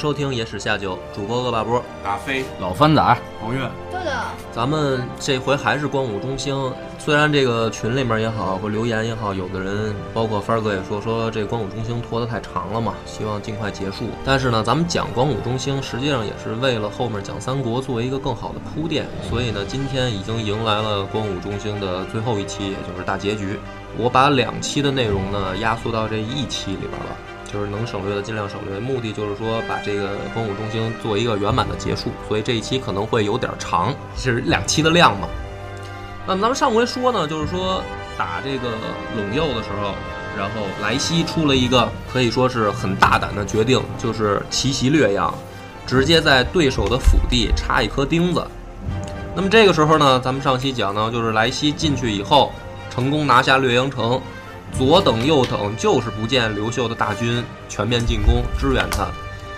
收听《野史下酒》，主播恶霸波。大飞、老番仔，王月，豆豆，咱们这回还是光武中兴。虽然这个群里面也好，或留言也好，有的人包括帆儿哥也说说这光武中兴拖得太长了嘛，希望尽快结束。但是呢，咱们讲光武中兴，实际上也是为了后面讲三国作为一个更好的铺垫。所以呢，今天已经迎来了光武中兴的最后一期，也就是大结局。我把两期的内容呢压缩到这一期里边了。就是能省略的尽量省略，目的就是说把这个光武中心做一个圆满的结束，所以这一期可能会有点长，是两期的量嘛。那么咱们上回说呢，就是说打这个陇右的时候，然后莱西出了一个可以说是很大胆的决定，就是奇袭略阳，直接在对手的腹地插一颗钉子。那么这个时候呢，咱们上期讲呢，就是莱西进去以后，成功拿下略阳城。左等右等，就是不见刘秀的大军全面进攻支援他，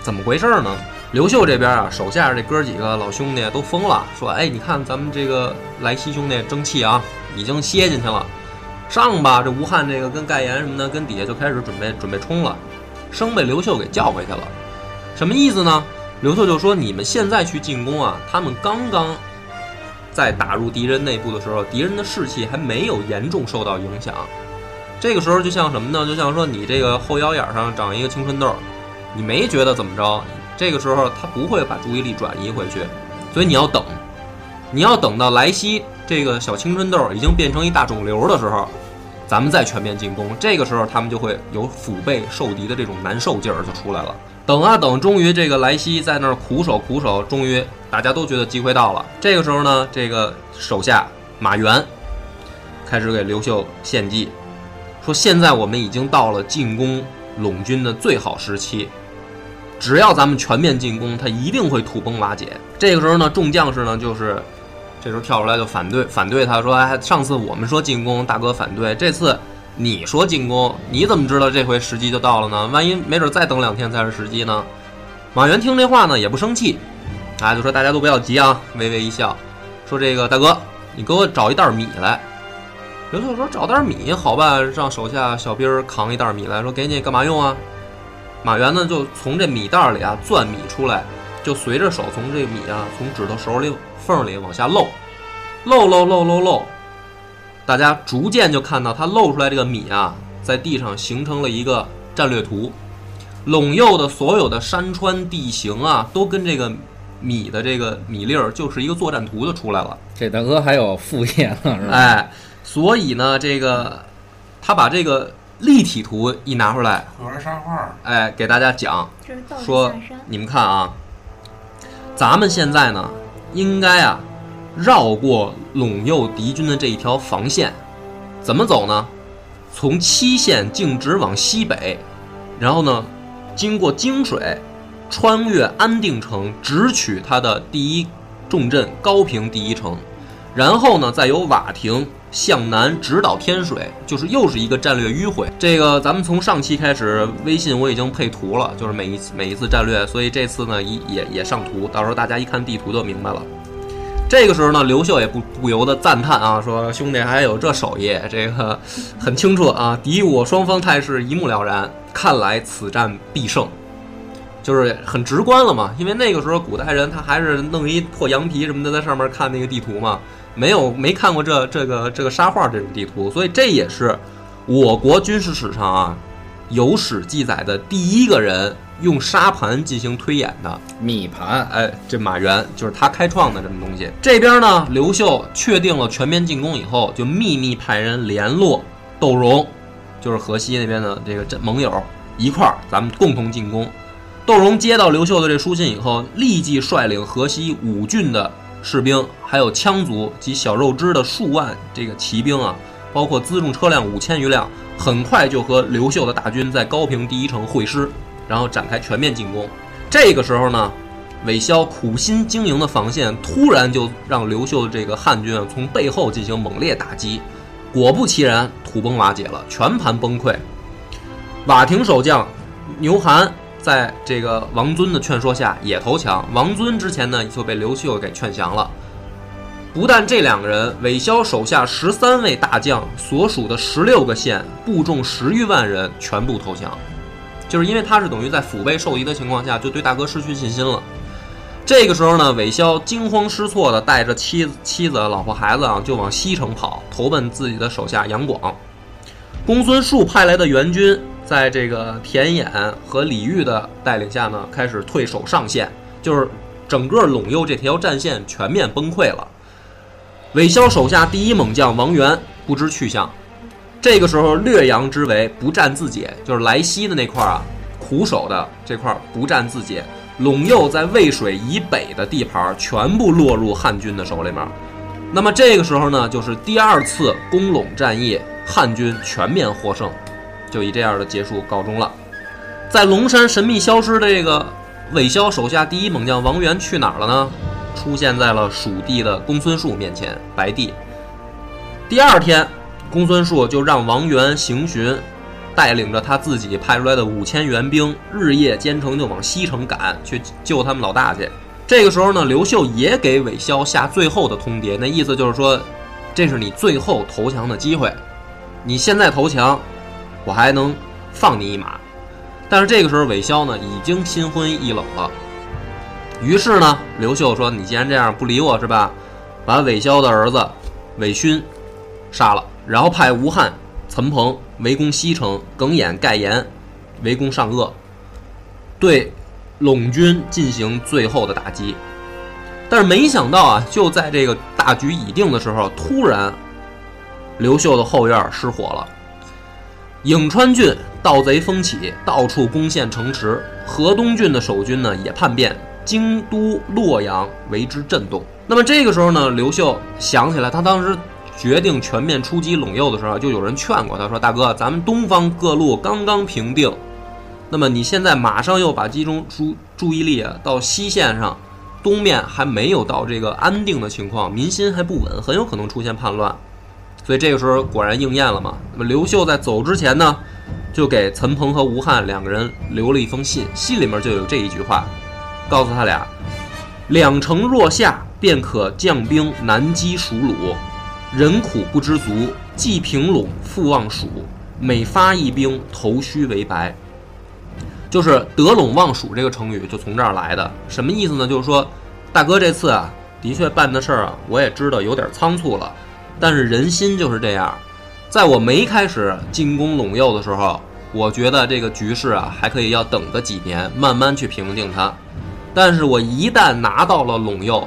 怎么回事儿呢？刘秀这边啊，手下这哥几个老兄弟都疯了，说：“哎，你看咱们这个莱西兄弟争气啊，已经歇进去了，上吧！这吴汉这个跟盖言什么的，跟底下就开始准备准备冲了，生被刘秀给叫回去了。什么意思呢？刘秀就说：你们现在去进攻啊，他们刚刚在打入敌人内部的时候，敌人的士气还没有严重受到影响。”这个时候就像什么呢？就像说你这个后腰眼上长一个青春痘，你没觉得怎么着？这个时候他不会把注意力转移回去，所以你要等，你要等到莱西这个小青春痘已经变成一大肿瘤的时候，咱们再全面进攻。这个时候他们就会有腹背受敌的这种难受劲儿就出来了。等啊等，终于这个莱西在那儿苦守苦守，终于大家都觉得机会到了。这个时候呢，这个手下马援开始给刘秀献计。说现在我们已经到了进攻陇军的最好时期，只要咱们全面进攻，他一定会土崩瓦解。这个时候呢，众将士呢就是这时候跳出来就反对反对他说：“哎，上次我们说进攻，大哥反对，这次你说进攻，你怎么知道这回时机就到了呢？万一没准再等两天才是时机呢？”马援听这话呢也不生气，啊，就说大家都不要急啊，微微一笑，说：“这个大哥，你给我找一袋米来。”刘秀说：“找袋米好办，让手下小兵扛一袋米来说，给你干嘛用啊？”马援呢就从这米袋里啊攥米出来，就随着手从这米啊从指头手里缝里往下漏，漏漏漏漏漏，大家逐渐就看到他漏出来这个米啊，在地上形成了一个战略图，陇右的所有的山川地形啊，都跟这个米的这个米粒儿就是一个作战图就出来了。这大哥还有副业呢，是吧？哎。所以呢，这个他把这个立体图一拿出来，哎，给大家讲，说。你们看啊，咱们现在呢，应该啊，绕过陇右敌军的这一条防线，怎么走呢？从七县径直往西北，然后呢，经过泾水，穿越安定城，直取他的第一重镇高平第一城，然后呢，再由瓦亭向南直捣天水，就是又是一个战略迂回。这个咱们从上期开始，微信我已经配图了，就是每一次每一次战略，所以这次呢也也也上图，到时候大家一看地图就明白了。这个时候呢，刘秀也不不由得赞叹啊，说兄弟还有这手艺，这个很清楚啊，敌我双方态势一目了然，看来此战必胜。就是很直观了嘛，因为那个时候古代人他还是弄一破羊皮什么的在上面看那个地图嘛，没有没看过这这个这个沙画这种地图，所以这也是我国军事史上啊有史记载的第一个人用沙盘进行推演的。米盘，哎，这马援就是他开创的这么东西。这边呢，刘秀确定了全面进攻以后，就秘密派人联络窦融，就是河西那边的这个这盟友一块儿，咱们共同进攻。窦融接到刘秀的这书信以后，立即率领河西五郡的士兵，还有羌族及小肉支的数万这个骑兵啊，包括辎重车辆五千余辆，很快就和刘秀的大军在高平第一城会师，然后展开全面进攻。这个时候呢，韦骁苦心经营的防线突然就让刘秀的这个汉军啊从背后进行猛烈打击，果不其然，土崩瓦解了，全盘崩溃。瓦亭守将牛韩在这个王尊的劝说下也投降。王尊之前呢就被刘秀给劝降了。不但这两个人，韦骁手下十三位大将所属的十六个县部众十余万人全部投降，就是因为他是等于在腹背受敌的情况下，就对大哥失去信心了。这个时候呢，韦骁惊慌失措的带着妻子、妻子、老婆、孩子啊，就往西城跑，投奔自己的手下杨广。公孙述派来的援军，在这个田衍和李煜的带领下呢，开始退守上线，就是整个陇右这条战线全面崩溃了。韦骁手下第一猛将王元不知去向，这个时候略阳之围不战自解，就是莱西的那块啊，苦守的这块不战自解，陇右在渭水以北的地盘全部落入汉军的手里面。那么这个时候呢，就是第二次攻陇战役，汉军全面获胜，就以这样的结束告终了。在龙山神秘消失的这个韦骁手下第一猛将王元去哪儿了呢？出现在了蜀地的公孙述面前，白帝。第二天，公孙述就让王元行巡，带领着他自己派出来的五千援兵，日夜兼程就往西城赶去救他们老大去。这个时候呢，刘秀也给韦骁下最后的通牒，那意思就是说，这是你最后投降的机会，你现在投降，我还能放你一马。但是这个时候，韦骁呢已经心灰意冷了。于是呢，刘秀说：“你既然这样不理我是吧？把韦骁的儿子韦勋杀了，然后派吴汉、岑彭围攻西城，耿弇、盖延围攻上鄂，对陇军进行最后的打击。但是没想到啊，就在这个大局已定的时候，突然刘秀的后院失火了，颍川郡盗贼风起，到处攻陷城池，河东郡的守军呢也叛变。”京都、洛阳为之震动。那么这个时候呢，刘秀想起来，他当时决定全面出击陇右的时候，就有人劝过他说：“大哥，咱们东方各路刚刚平定，那么你现在马上又把集中注注意力啊到西线上，东面还没有到这个安定的情况，民心还不稳，很有可能出现叛乱。所以这个时候果然应验了嘛。那么刘秀在走之前呢，就给岑彭和吴汉两个人留了一封信，信里面就有这一句话。告诉他俩，两城若下，便可将兵南击蜀虏。人苦不知足，既平陇，复望蜀。每发一兵，头须为白。就是得陇望蜀这个成语就从这儿来的。什么意思呢？就是说，大哥这次啊，的确办的事儿啊，我也知道有点仓促了。但是人心就是这样，在我没开始进攻陇右的时候，我觉得这个局势啊，还可以要等个几年，慢慢去平定它。但是我一旦拿到了陇右，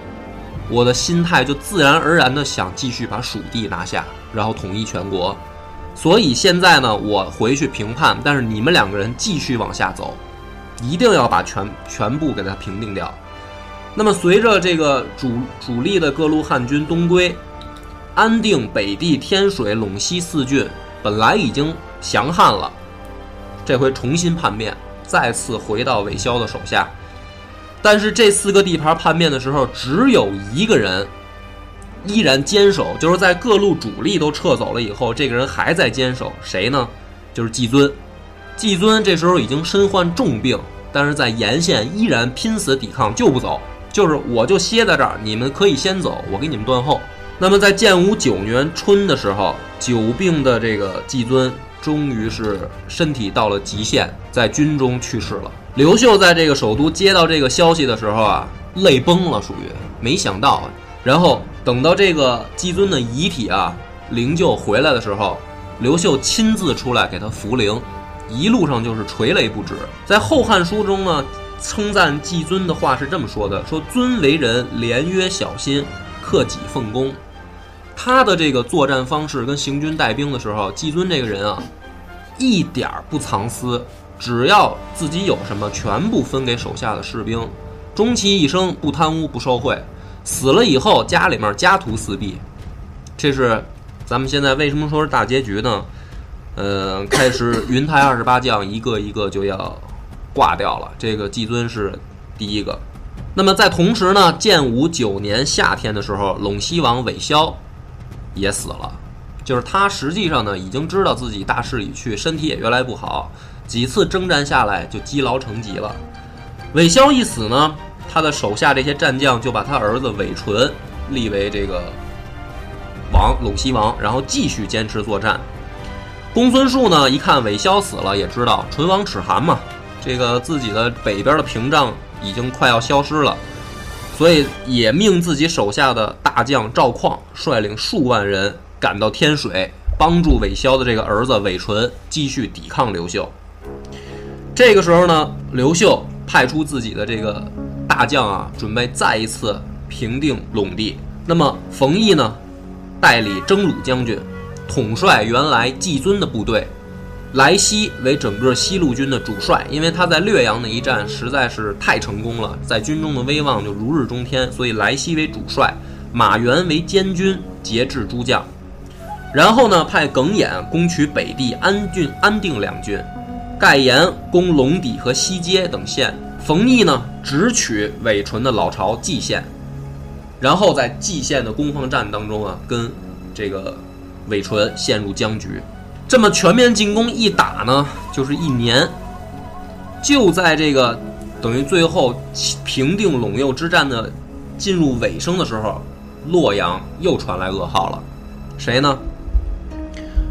我的心态就自然而然的想继续把蜀地拿下，然后统一全国。所以现在呢，我回去评判，但是你们两个人继续往下走，一定要把全全部给它平定掉。那么随着这个主主力的各路汉军东归，安定北地、天水、陇西四郡本来已经降汉了，这回重新叛变，再次回到韦骁的手下。但是这四个地盘叛变的时候，只有一个人依然坚守，就是在各路主力都撤走了以后，这个人还在坚守。谁呢？就是季尊。季尊这时候已经身患重病，但是在沿线依然拼死抵抗，就不走。就是我就歇在这儿，你们可以先走，我给你们断后。那么在建武九年春的时候，久病的这个季尊终于是身体到了极限，在军中去世了。刘秀在这个首都接到这个消息的时候啊，泪崩了，属于没想到。然后等到这个季尊的遗体啊灵柩回来的时候，刘秀亲自出来给他扶灵，一路上就是垂泪不止。在《后汉书》中呢，称赞季尊的话是这么说的：说尊为人廉约小心，克己奉公。他的这个作战方式跟行军带兵的时候，季尊这个人啊，一点儿不藏私。只要自己有什么，全部分给手下的士兵，终其一生不贪污不受贿，死了以后家里面家徒四壁。这是咱们现在为什么说是大结局呢？呃，开始云台二十八将一个一个就要挂掉了，这个季尊是第一个。那么在同时呢，建武九年夏天的时候，陇西王韦骁也死了。就是他实际上呢，已经知道自己大势已去，身体也越来越不好，几次征战下来就积劳成疾了。韦骁一死呢，他的手下这些战将就把他儿子韦纯立为这个王陇西王，然后继续坚持作战。公孙述呢，一看韦骁死了，也知道唇亡齿寒嘛，这个自己的北边的屏障已经快要消失了，所以也命自己手下的大将赵况率领数万人赶到天水，帮助韦骁的这个儿子韦纯继续抵抗刘秀。这个时候呢，刘秀派出自己的这个大将啊，准备再一次平定陇地。那么冯异呢，代理征虏将军。统帅原来季尊的部队，莱西为整个西路军的主帅，因为他在略阳那一战实在是太成功了，在军中的威望就如日中天，所以莱西为主帅，马援为监军，节制诸将。然后呢，派耿弇攻取北地安郡、安定两郡，盖延攻陇底和西街等县，冯异呢直取韦纯的老巢蓟县，然后在蓟县的攻防战当中啊，跟这个。韦纯陷入僵局，这么全面进攻一打呢，就是一年。就在这个等于最后平定陇右之战的进入尾声的时候，洛阳又传来噩耗了。谁呢？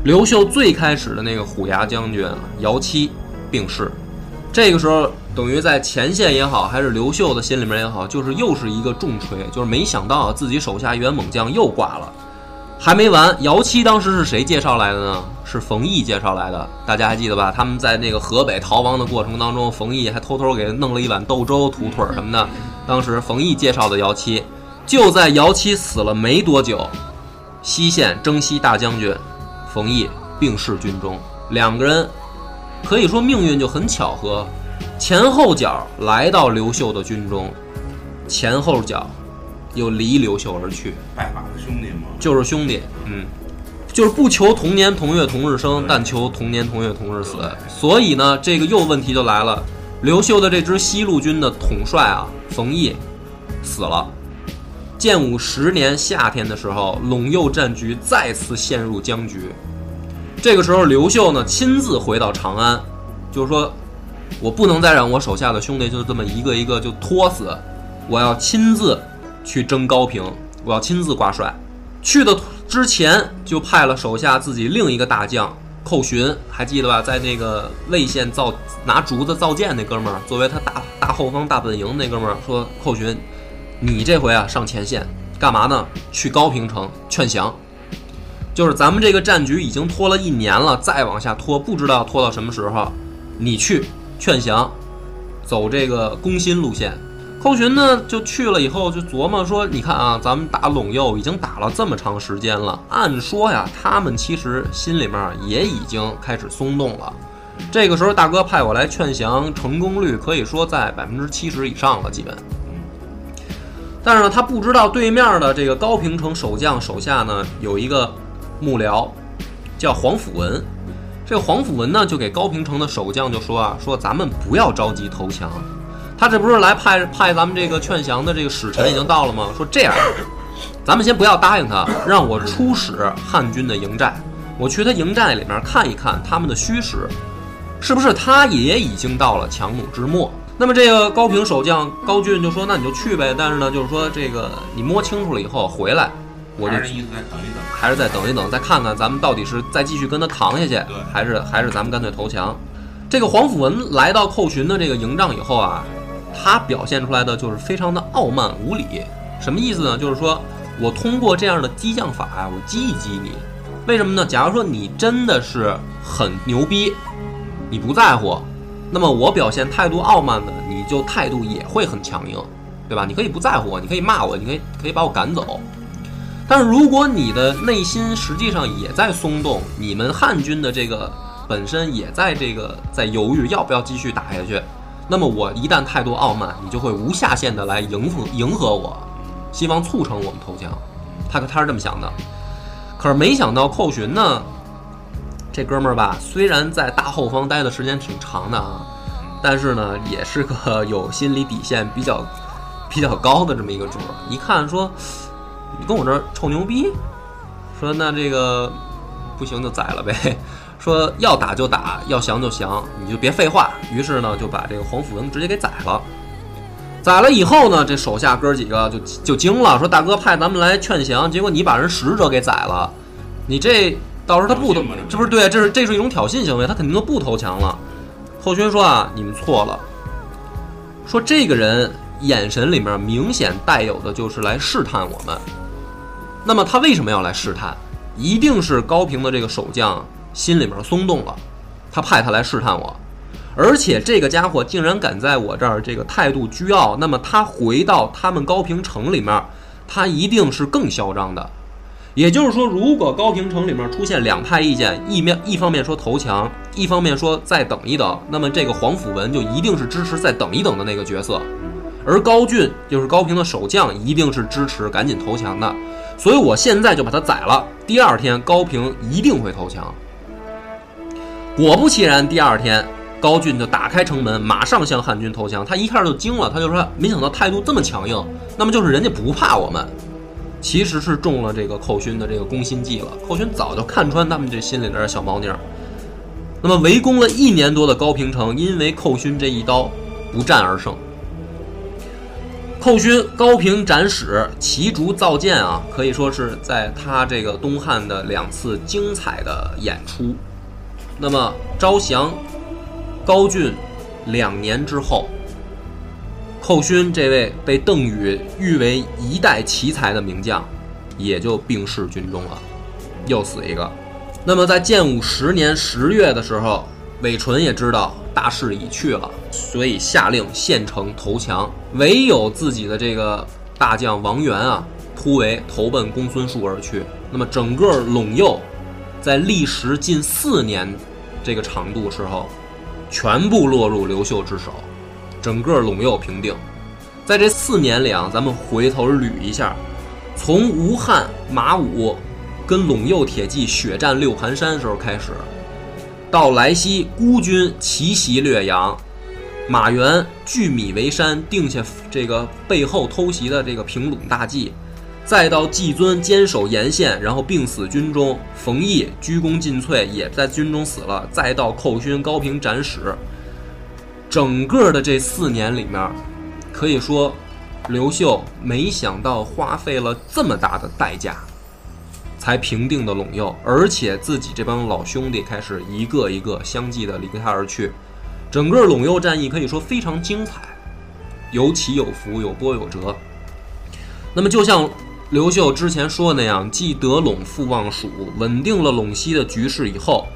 刘秀最开始的那个虎牙将军姚期病逝。这个时候，等于在前线也好，还是刘秀的心里面也好，就是又是一个重锤，就是没想到自己手下一员猛将又挂了。还没完，姚七当时是谁介绍来的呢？是冯异介绍来的，大家还记得吧？他们在那个河北逃亡的过程当中，冯异还偷偷给弄了一碗豆粥、土腿什么的。当时冯异介绍的姚七，就在姚七死了没多久，西县征西大将军冯异病逝军中，两个人可以说命运就很巧合，前后脚来到刘秀的军中，前后脚。又离刘秀而去，拜把子兄弟吗？就是兄弟，嗯，就是不求同年同月同日生，但求同年同月同日死。所以呢，这个又问题就来了，刘秀的这支西路军的统帅啊，冯异死了。建武十年夏天的时候，陇右战局再次陷入僵局。这个时候，刘秀呢亲自回到长安，就是说，我不能再让我手下的兄弟就这么一个一个就拖死，我要亲自。去征高平，我要亲自挂帅。去的之前就派了手下自己另一个大将寇寻，还记得吧？在那个魏县造拿竹子造箭那哥们儿，作为他大大后方大本营那哥们儿说：“寇寻，你这回啊上前线干嘛呢？去高平城劝降。就是咱们这个战局已经拖了一年了，再往下拖，不知道拖到什么时候。你去劝降，走这个攻心路线。”寇寻呢，就去了以后就琢磨说：“你看啊，咱们打陇右已经打了这么长时间了，按说呀，他们其实心里面也已经开始松动了。这个时候，大哥派我来劝降，成功率可以说在百分之七十以上了，基本。但是呢，他不知道对面的这个高平城守将手下呢有一个幕僚，叫黄甫文。这黄甫文呢，就给高平城的守将就说啊，说咱们不要着急投降。”他这不是来派派咱们这个劝降的这个使臣已经到了吗？说这样，咱们先不要答应他，让我出使汉军的营寨，我去他营寨里面看一看他们的虚实，是不是他也已经到了强弩之末？那么这个高平守将高俊就说：“那你就去呗。”但是呢，就是说这个你摸清楚了以后回来，我就还是意思再等一等，还是再等一等，再看看咱们到底是再继续跟他扛下去，还是还是咱们干脆投降？这个黄甫文来到寇寻的这个营帐以后啊。他表现出来的就是非常的傲慢无礼，什么意思呢？就是说我通过这样的激将法呀，我激一激你，为什么呢？假如说你真的是很牛逼，你不在乎，那么我表现态度傲慢的，你就态度也会很强硬，对吧？你可以不在乎我，你可以骂我，你可以可以把我赶走。但是如果你的内心实际上也在松动，你们汉军的这个本身也在这个在犹豫要不要继续打下去。那么我一旦态度傲慢，你就会无下限的来迎合迎合我，希望促成我们投降。他他是这么想的。可是没想到寇寻呢，这哥们儿吧，虽然在大后方待的时间挺长的啊，但是呢，也是个有心理底线比较 比较高的这么一个主儿。一看说，你跟我这儿臭牛逼，说那这个不行就宰了呗。说要打就打，要降就降，你就别废话。于是呢，就把这个黄甫文直接给宰了。宰了以后呢，这手下哥几个就就惊了，说大哥派咱们来劝降，结果你把人使者给宰了，你这到时候他不这不是对，这是这是一种挑衅行为，他肯定都不投降了。后勋说啊，你们错了，说这个人眼神里面明显带有的就是来试探我们。那么他为什么要来试探？一定是高平的这个守将心里面松动了，他派他来试探我。而且这个家伙竟然敢在我这儿这个态度倨傲，那么他回到他们高平城里面，他一定是更嚣张的。也就是说，如果高平城里面出现两派意见，一面一方面说投降，一方面说再等一等，那么这个黄甫文就一定是支持再等一等的那个角色，而高俊就是高平的守将，一定是支持赶紧投降的。所以我现在就把他宰了，第二天高平一定会投降。果不其然，第二天高俊就打开城门，马上向汉军投降。他一看就惊了，他就说：“没想到态度这么强硬，那么就是人家不怕我们。”其实是中了这个寇勋的这个攻心计了。寇勋早就看穿他们这心里的小猫腻儿。那么围攻了一年多的高平城，因为寇勋这一刀不战而胜。寇勋高平斩使，骑竹造箭啊，可以说是在他这个东汉的两次精彩的演出。那么招降高俊两年之后，寇勋这位被邓禹誉为一代奇才的名将，也就病逝军中了，又死一个。那么在建武十年十月的时候，韦纯也知道大势已去了，所以下令献城投降，唯有自己的这个大将王元啊突围投奔公孙述而去。那么整个陇右，在历时近四年这个长度时候，全部落入刘秀之手。整个陇右平定。在这四年里啊，咱们回头捋一下，从吴汉、马武跟陇右铁骑血战六盘山时候开始，到莱西孤军奇袭略阳，马援聚米为山，定下这个背后偷袭的这个平陇大计，再到季尊坚守沿线，然后病死军中，冯异鞠躬尽瘁，也在军中死了，再到寇勋高平斩使。整个的这四年里面，可以说，刘秀没想到花费了这么大的代价，才平定的陇右，而且自己这帮老兄弟开始一个一个相继的离他而去。整个陇右战役可以说非常精彩，有起有伏，有波有折。那么，就像刘秀之前说的那样，继得陇复望蜀，稳定了陇西的局势以后，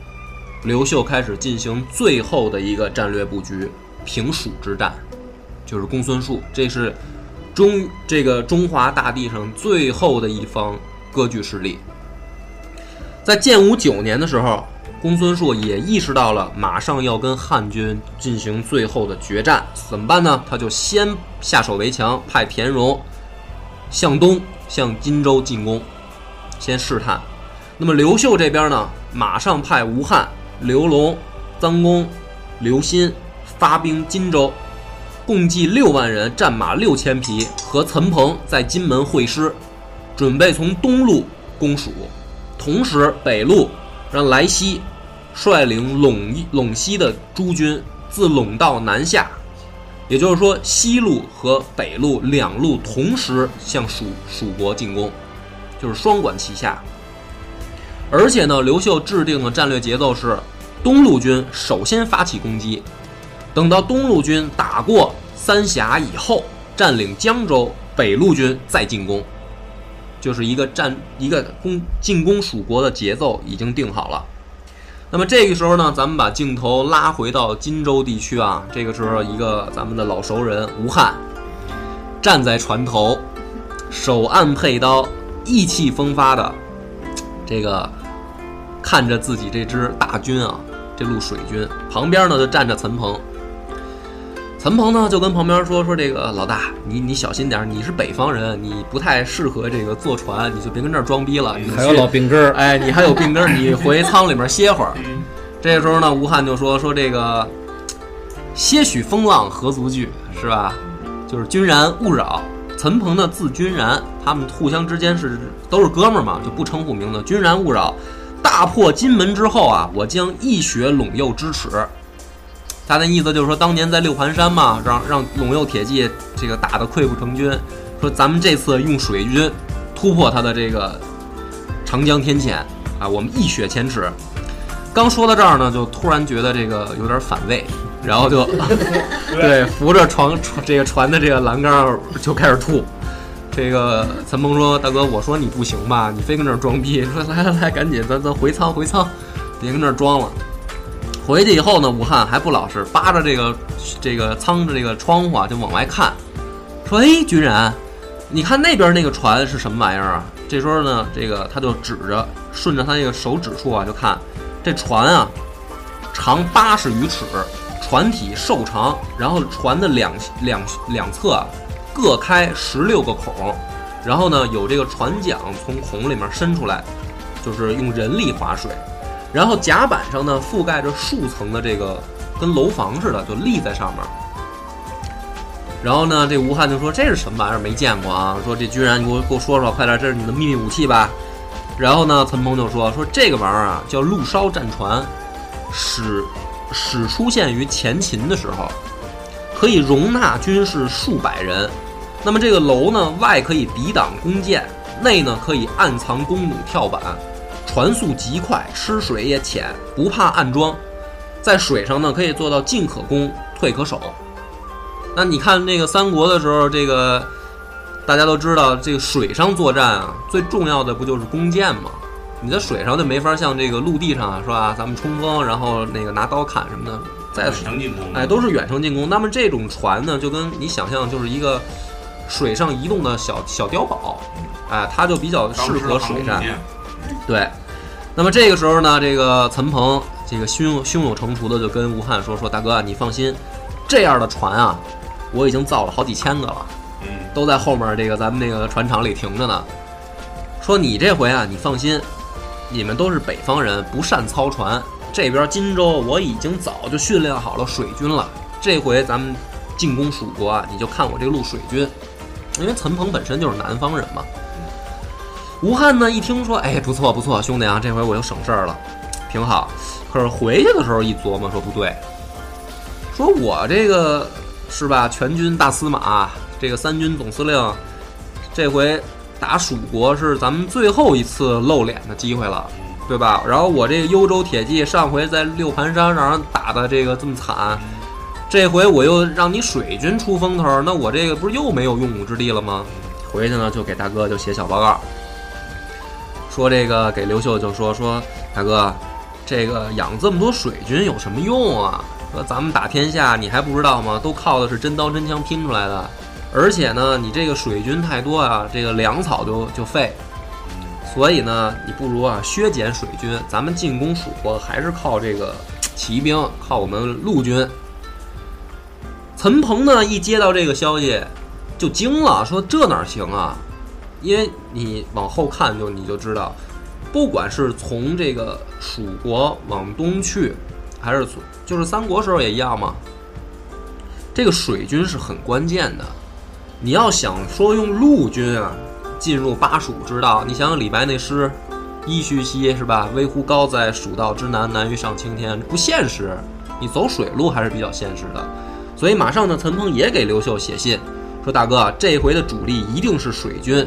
刘秀开始进行最后的一个战略布局。平蜀之战，就是公孙述，这是中这个中华大地上最后的一方割据势力。在建武九年的时候，公孙述也意识到了马上要跟汉军进行最后的决战，怎么办呢？他就先下手为强，派田荣向东向荆州进攻，先试探。那么刘秀这边呢，马上派吴汉、刘龙、臧公、刘歆。发兵荆州，共计六万人，战马六千匹，和岑彭在金门会师，准备从东路攻蜀，同时北路让来西率领陇陇西的诸军自陇道南下，也就是说西路和北路两路同时向蜀蜀国进攻，就是双管齐下。而且呢，刘秀制定的战略节奏是，东路军首先发起攻击。等到东路军打过三峡以后，占领江州，北路军再进攻，就是一个战一个攻进攻蜀国的节奏已经定好了。那么这个时候呢，咱们把镜头拉回到荆州地区啊，这个时候一个咱们的老熟人吴汉站在船头，手按佩刀，意气风发的这个看着自己这支大军啊。这路水军，旁边呢就站着岑鹏。陈鹏呢就跟旁边说说这个老大，你你小心点儿，你是北方人，你不太适合这个坐船，你就别跟这儿装逼了。你还有老病根儿，哎，你还有病根儿，你回舱里面歇会儿。这个时候呢，吴汉就说说这个些许风浪何足惧，是吧？就是君然勿扰。陈鹏呢字君然，他们互相之间是都是哥们儿嘛，就不称呼名字。君然勿扰，大破金门之后啊，我将一雪陇右之耻。他的意思就是说，当年在六盘山嘛，让让陇右铁骑这个打得溃不成军，说咱们这次用水军突破他的这个长江天堑啊，我们一雪前耻。刚说到这儿呢，就突然觉得这个有点反胃，然后就 对扶着床船这个船的这个栏杆儿就开始吐。这个陈鹏说：“大哥，我说你不行吧？你非跟这儿装逼。说来来来，赶紧咱咱回舱回舱，别跟这儿装了。”回去以后呢，武汉还不老实，扒着这个这个舱的这个窗户啊，就往外看，说：“哎，军然，你看那边那个船是什么玩意儿啊？”这时候呢，这个他就指着，顺着他那个手指处啊，就看这船啊，长八十余尺，船体瘦长，然后船的两两两侧啊各开十六个孔，然后呢有这个船桨从孔里面伸出来，就是用人力划水。然后甲板上呢覆盖着数层的这个跟楼房似的，就立在上面。然后呢，这吴汉就说：“这是什么玩意儿？没见过啊！”说这居然你给我给我说说，快点，这是你的秘密武器吧？然后呢，陈鹏就说：“说这个玩意儿啊，叫陆烧战船，始始出现于前秦的时候，可以容纳军士数百人。那么这个楼呢，外可以抵挡弓箭，内呢可以暗藏弓弩跳板。”船速极快，吃水也浅，不怕暗桩，在水上呢可以做到进可攻，退可守。那你看那个三国的时候，这个大家都知道，这个水上作战啊，最重要的不就是弓箭吗？你在水上就没法像这个陆地上啊，是吧？咱们冲锋，然后那个拿刀砍什么的，在远程进攻，哎都是远程进攻。那么这种船呢，就跟你想象就是一个水上移动的小小碉堡，哎，它就比较适合水战。对，那么这个时候呢，这个陈鹏这个胸胸有成竹的就跟吴汉说：“说大哥，你放心，这样的船啊，我已经造了好几千个了，嗯，都在后面这个咱们那个船厂里停着呢。说你这回啊，你放心，你们都是北方人，不善操船。这边荆州我已经早就训练好了水军了，这回咱们进攻蜀国啊，你就看我这路水军，因为陈鹏本身就是南方人嘛。”吴汉呢一听说，哎，不错不错，兄弟啊，这回我又省事儿了，挺好。可是回去的时候一琢磨，说不对，说我这个是吧，全军大司马，这个三军总司令，这回打蜀国是咱们最后一次露脸的机会了，对吧？然后我这个幽州铁骑上回在六盘山让人打的这个这么惨，这回我又让你水军出风头，那我这个不是又没有用武之地了吗？回去呢就给大哥就写小报告。说这个给刘秀就说说大哥，这个养这么多水军有什么用啊？说咱们打天下你还不知道吗？都靠的是真刀真枪拼出来的，而且呢，你这个水军太多啊，这个粮草就就废。所以呢，你不如啊削减水军，咱们进攻蜀国还是靠这个骑兵，靠我们陆军。陈鹏呢一接到这个消息，就惊了，说这哪行啊？因为你往后看就你就知道，不管是从这个蜀国往东去，还是从就是三国时候也一样嘛。这个水军是很关键的，你要想说用陆军啊进入巴蜀之道，你想想李白那诗“噫吁兮”是吧？“危乎高哉，蜀道之难，难于上青天”，不现实。你走水路还是比较现实的，所以马上呢，陈鹏也给刘秀写信说：“大哥，这回的主力一定是水军。”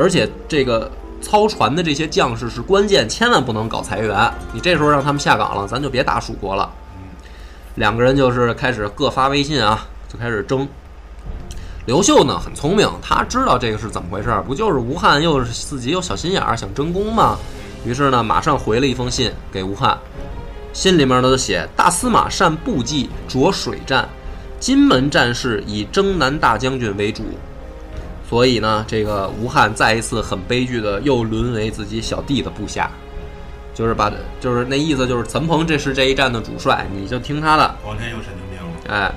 而且这个操船的这些将士是关键，千万不能搞裁员。你这时候让他们下岗了，咱就别打蜀国了。两个人就是开始各发微信啊，就开始争。刘秀呢很聪明，他知道这个是怎么回事，不就是吴汉又是自己有小心眼儿想争功吗？于是呢，马上回了一封信给吴汉，信里面呢就写：大司马善布计，着水战，金门战事以征南大将军为主。所以呢，这个吴汉再一次很悲剧的又沦为自己小弟的部下。就是把就是那意思就是岑鹏这是这一战的主帅，你就听他的。王天又神经病了。哎，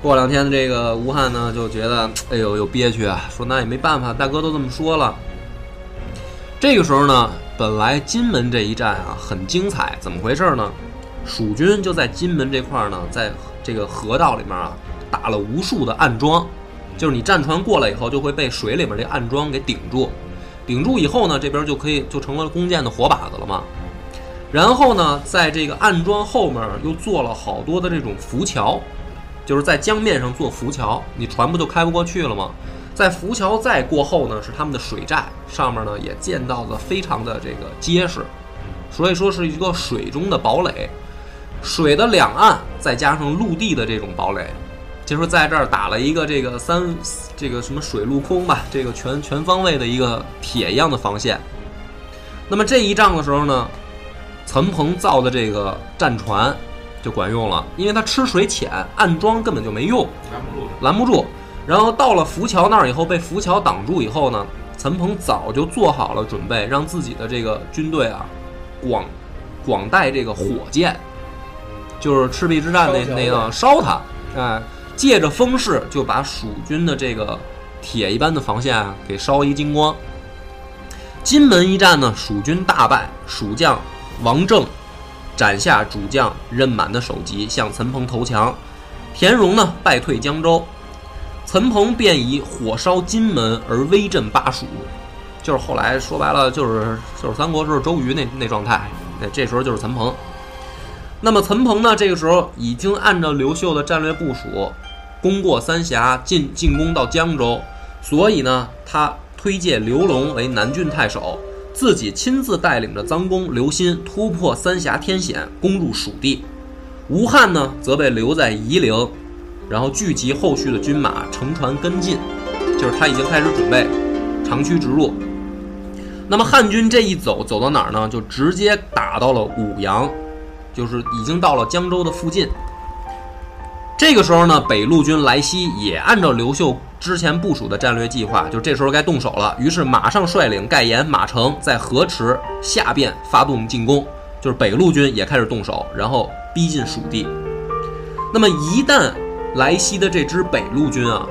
过两天这个吴汉呢就觉得哎呦又憋屈啊，说那也没办法，大哥都这么说了。这个时候呢，本来金门这一战啊很精彩，怎么回事呢？蜀军就在金门这块呢，在这个河道里面啊打了无数的暗桩，就是你战船过来以后就会被水里面这暗桩给顶住，顶住以后呢，这边就可以就成了弓箭的活靶子了嘛。然后呢，在这个暗桩后面又做了好多的这种浮桥，就是在江面上做浮桥，你船不就开不过去了吗？在浮桥再过后呢，是他们的水寨，上面呢也建造的非常的这个结实，所以说是一个水中的堡垒。水的两岸再加上陆地的这种堡垒，就是在这儿打了一个这个三这个什么水陆空吧，这个全全方位的一个铁一样的防线。那么这一仗的时候呢，陈鹏造的这个战船就管用了，因为它吃水浅，暗桩根本就没用，拦不住。拦不住。然后到了浮桥那儿以后，被浮桥挡住以后呢，陈鹏早就做好了准备，让自己的这个军队啊，广广带这个火箭，就是赤壁之战那那个烧它，哎，借着风势就把蜀军的这个铁一般的防线啊给烧一精光。金门一战呢，蜀军大败，蜀将王正斩下主将任满的首级，向陈鹏投降。田荣呢败退江州，陈鹏便以火烧金门而威震巴蜀，就是后来说白了就是就是三国时候周瑜那那状态，那这时候就是陈鹏。那么陈鹏呢，这个时候已经按照刘秀的战略部署，攻过三峡，进进攻到江州，所以呢，他推荐刘龙为南郡太守，自己亲自带领着臧公刘歆突破三峡天险，攻入蜀地。吴汉呢，则被留在夷陵，然后聚集后续的军马，乘船跟进，就是他已经开始准备长驱直入。那么汉军这一走，走到哪儿呢？就直接打到了武阳，就是已经到了江州的附近。这个时候呢，北路军来西也按照刘秀之前部署的战略计划，就这时候该动手了。于是马上率领盖延、马成在河池下边发动进攻，就是北路军也开始动手，然后逼近蜀地。那么一旦来西的这支北路军啊，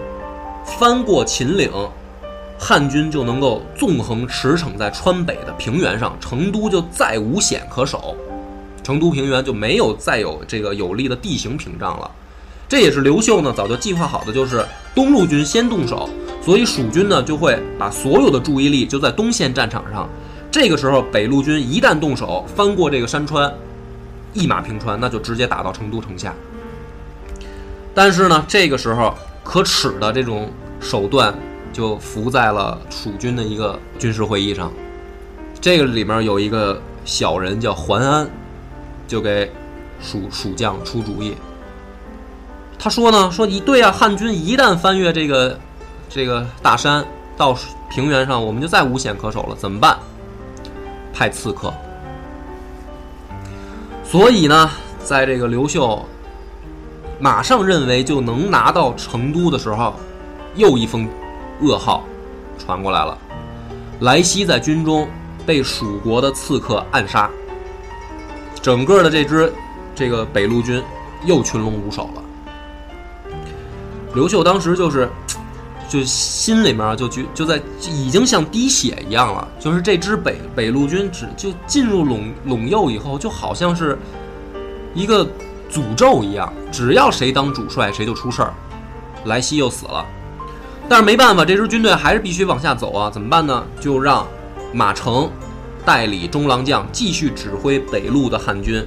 翻过秦岭，汉军就能够纵横驰骋在川北的平原上，成都就再无险可守，成都平原就没有再有这个有利的地形屏障了。这也是刘秀呢早就计划好的，就是东路军先动手，所以蜀军呢就会把所有的注意力就在东线战场上。这个时候，北路军一旦动手，翻过这个山川，一马平川，那就直接打到成都城下。但是呢，这个时候可耻的这种手段就伏在了蜀军的一个军事会议上。这个里面有一个小人叫桓安，就给蜀蜀将出主意。他说呢，说一对啊，汉军一旦翻越这个这个大山到平原上，我们就再无险可守了，怎么办？派刺客。所以呢，在这个刘秀马上认为就能拿到成都的时候，又一封噩耗传过来了：莱西在军中被蜀国的刺客暗杀，整个的这支这个北路军又群龙无首了。刘秀当时就是，就心里面就觉就在已经像滴血一样了，就是这支北北路军只就进入陇陇右以后，就好像是一个诅咒一样，只要谁当主帅，谁就出事儿。莱西又死了，但是没办法，这支军队还是必须往下走啊，怎么办呢？就让马成代理中郎将继续指挥北路的汉军。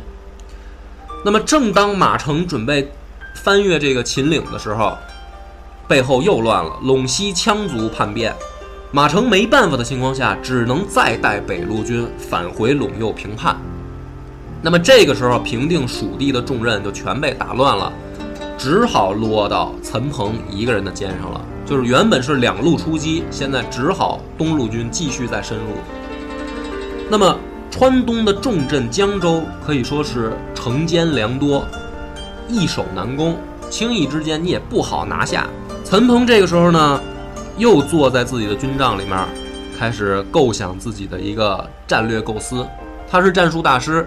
那么，正当马成准备翻越这个秦岭的时候，背后又乱了，陇西羌族叛变，马成没办法的情况下，只能再带北路军返回陇右平叛。那么这个时候，平定蜀地的重任就全被打乱了，只好落到陈鹏一个人的肩上了。就是原本是两路出击，现在只好东路军继续再深入。那么川东的重镇江州可以说是城坚粮多，易守难攻，轻易之间你也不好拿下。陈鹏这个时候呢，又坐在自己的军帐里面，开始构想自己的一个战略构思。他是战术大师。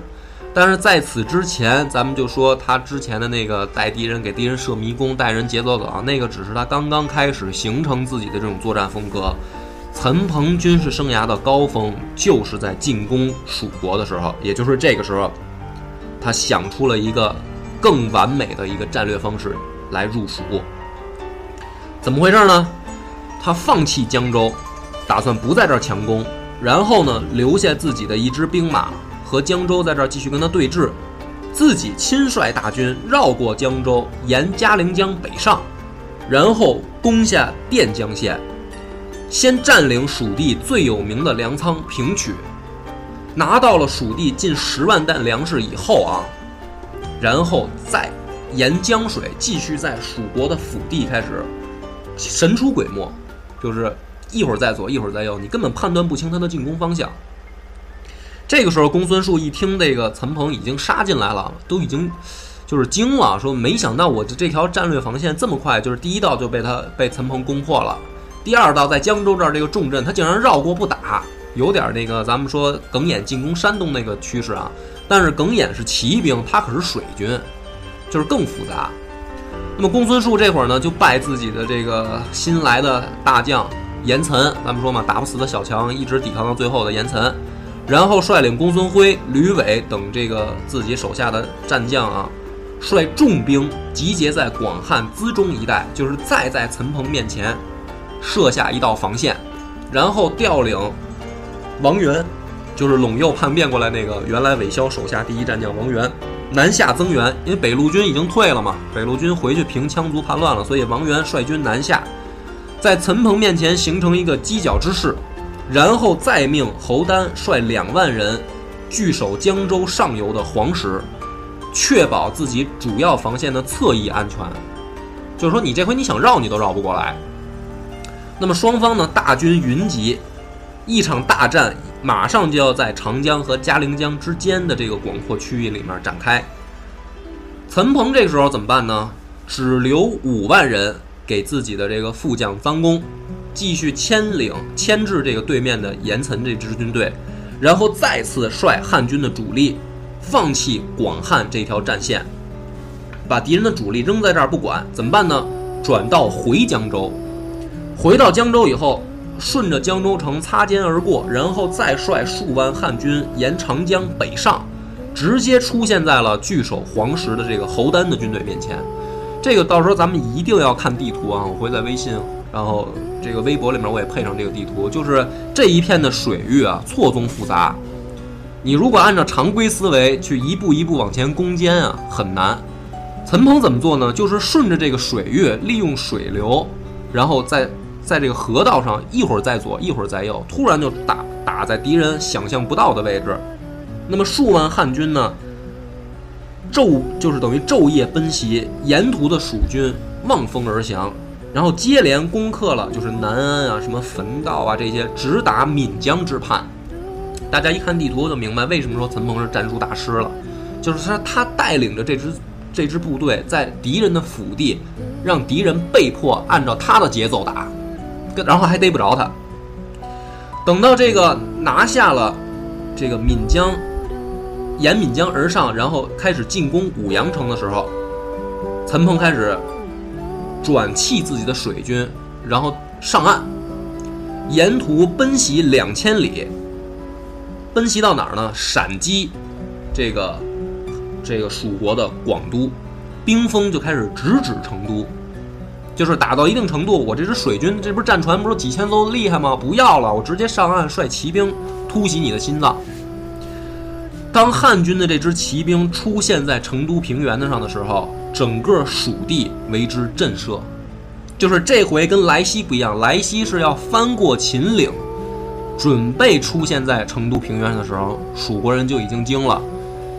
但是在此之前，咱们就说他之前的那个带敌人、给敌人设迷宫、带人劫走走，那个只是他刚刚开始形成自己的这种作战风格。陈鹏军事生涯的高峰就是在进攻蜀国的时候，也就是这个时候，他想出了一个更完美的一个战略方式来入蜀。怎么回事呢？他放弃江州，打算不在这儿强攻，然后呢，留下自己的一支兵马。和江州在这儿继续跟他对峙，自己亲率大军绕过江州，沿嘉陵江北上，然后攻下垫江县，先占领蜀地最有名的粮仓平曲，拿到了蜀地近十万担粮食以后啊，然后再沿江水继续在蜀国的腹地开始神出鬼没，就是一会儿在左一会儿在右，你根本判断不清他的进攻方向。这个时候，公孙述一听这个岑彭已经杀进来了，都已经就是惊了，说没想到我这条战略防线这么快，就是第一道就被他被岑彭攻破了，第二道在江州这儿这个重镇，他竟然绕过不打，有点那个咱们说耿弇进攻山东那个趋势啊。但是耿弇是骑兵，他可是水军，就是更复杂。那么公孙述这会儿呢，就拜自己的这个新来的大将严岑，咱们说嘛，打不死的小强，一直抵抗到最后的严岑。然后率领公孙辉、吕伟等这个自己手下的战将啊，率重兵集结在广汉资中一带，就是再在陈鹏面前设下一道防线，然后调领王元，就是陇右叛变过来那个原来韦骁手下第一战将王元南下增援，因为北路军已经退了嘛，北路军回去平羌族叛乱了，所以王元率军南下，在陈鹏面前形成一个犄角之势。然后再命侯丹率两万人据守江州上游的黄石，确保自己主要防线的侧翼安全。就是说，你这回你想绕你都绕不过来。那么双方呢，大军云集，一场大战马上就要在长江和嘉陵江之间的这个广阔区域里面展开。陈鹏这时候怎么办呢？只留五万人给自己的这个副将臧公。继续牵领牵制这个对面的严岑这支军队，然后再次率汉军的主力放弃广汉这条战线，把敌人的主力扔在这儿不管，怎么办呢？转到回江州，回到江州以后，顺着江州城擦肩而过，然后再率数万汉军沿长江北上，直接出现在了据守黄石的这个侯丹的军队面前。这个到时候咱们一定要看地图啊，我会在微信。然后这个微博里面我也配上这个地图，就是这一片的水域啊，错综复杂。你如果按照常规思维去一步一步往前攻坚啊，很难。陈鹏怎么做呢？就是顺着这个水域，利用水流，然后再在这个河道上一会儿在左，一会儿在右，突然就打打在敌人想象不到的位置。那么数万汉军呢，昼就是等于昼夜奔袭，沿途的蜀军望风而降。然后接连攻克了，就是南安啊、什么汾道啊这些，直达岷江之畔。大家一看地图就明白，为什么说陈鹏是战术大师了，就是他他带领着这支这支部队，在敌人的腹地，让敌人被迫按照他的节奏打，然后还逮不着他。等到这个拿下了这个闽江，沿闽江而上，然后开始进攻五阳城的时候，陈鹏开始。转弃自己的水军，然后上岸，沿途奔袭两千里，奔袭到哪儿呢？陕击这个这个蜀国的广都，兵锋就开始直指成都，就是打到一定程度，我这支水军，这不是战船，不是几千艘厉害吗？不要了，我直接上岸，率骑兵突袭你的心脏。当汉军的这支骑兵出现在成都平原的上的时候。整个蜀地为之震慑，就是这回跟莱西不一样，莱西是要翻过秦岭，准备出现在成都平原的时候，蜀国人就已经惊了。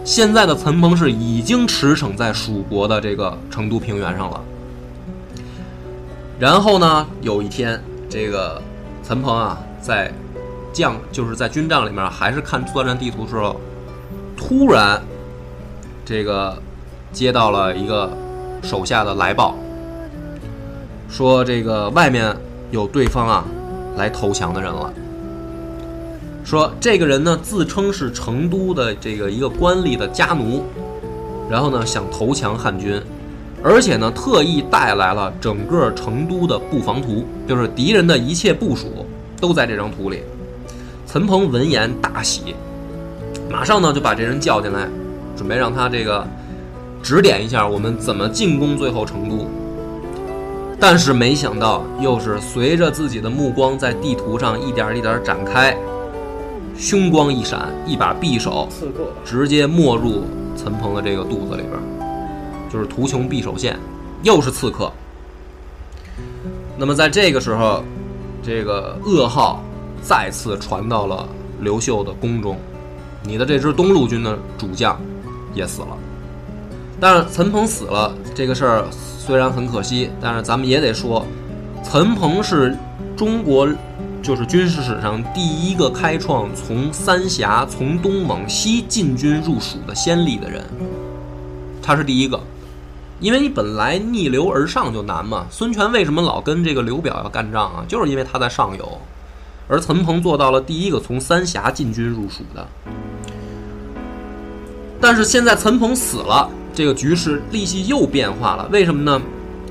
现在的陈鹏是已经驰骋在蜀国的这个成都平原上了。然后呢，有一天，这个陈鹏啊，在将就是在军帐里面，还是看作战地图的时候，突然这个。接到了一个手下的来报，说这个外面有对方啊来投降的人了。说这个人呢自称是成都的这个一个官吏的家奴，然后呢想投降汉军，而且呢特意带来了整个成都的布防图，就是敌人的一切部署都在这张图里。陈鹏闻言大喜，马上呢就把这人叫进来，准备让他这个指点一下我们怎么进攻最后成都。但是没想到，又是随着自己的目光在地图上一点一点展开，凶光一闪，一把匕首直接没入陈鹏的这个肚子里边儿，就是图穷匕首现，又是刺客。那么在这个时候，这个噩耗再次传到了刘秀的宫中，你的这支东路军的主将也死了。但是陈鹏死了这个事儿虽然很可惜，但是咱们也得说，陈鹏是中国就是军事史上第一个开创从三峡从东往西进军入蜀的先例的人，他是第一个。因为你本来逆流而上就难嘛，孙权为什么老跟这个刘表要干仗啊？就是因为他在上游，而陈鹏做到了第一个从三峡进军入蜀的。但是现在陈鹏死了，这个局势立即又变化了。为什么呢？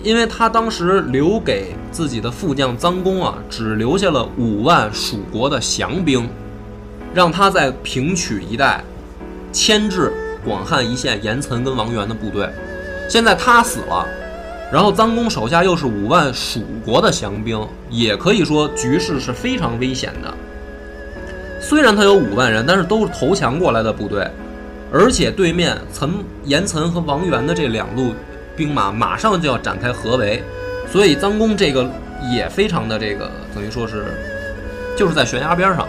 因为他当时留给自己的副将臧公啊，只留下了五万蜀国的降兵，让他在平曲一带牵制广汉一线严岑跟王元的部队。现在他死了，然后臧公手下又是五万蜀国的降兵，也可以说局势是非常危险的。虽然他有五万人，但是都是投降过来的部队。而且对面岑严岑和王元的这两路兵马马上就要展开合围，所以臧公这个也非常的这个等于说是就是在悬崖边上。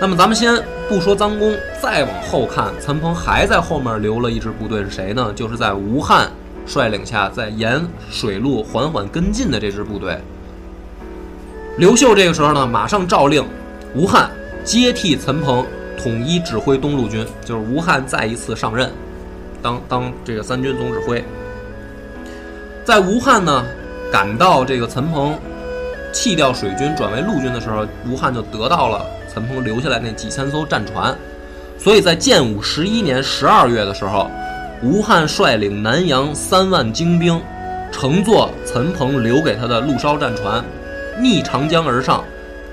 那么咱们先不说张公，再往后看，陈鹏还在后面留了一支部队是谁呢？就是在吴汉率领下，在沿水路缓缓跟进的这支部队。刘秀这个时候呢，马上诏令吴汉接替陈鹏。统一指挥东路军，就是吴汉再一次上任，当当这个三军总指挥。在吴汉呢赶到这个陈鹏弃掉水军转为陆军的时候，吴汉就得到了陈鹏留下来那几千艘战船，所以在建武十一年十二月的时候，吴汉率领南阳三万精兵，乘坐陈鹏留给他的陆烧战船，逆长江而上，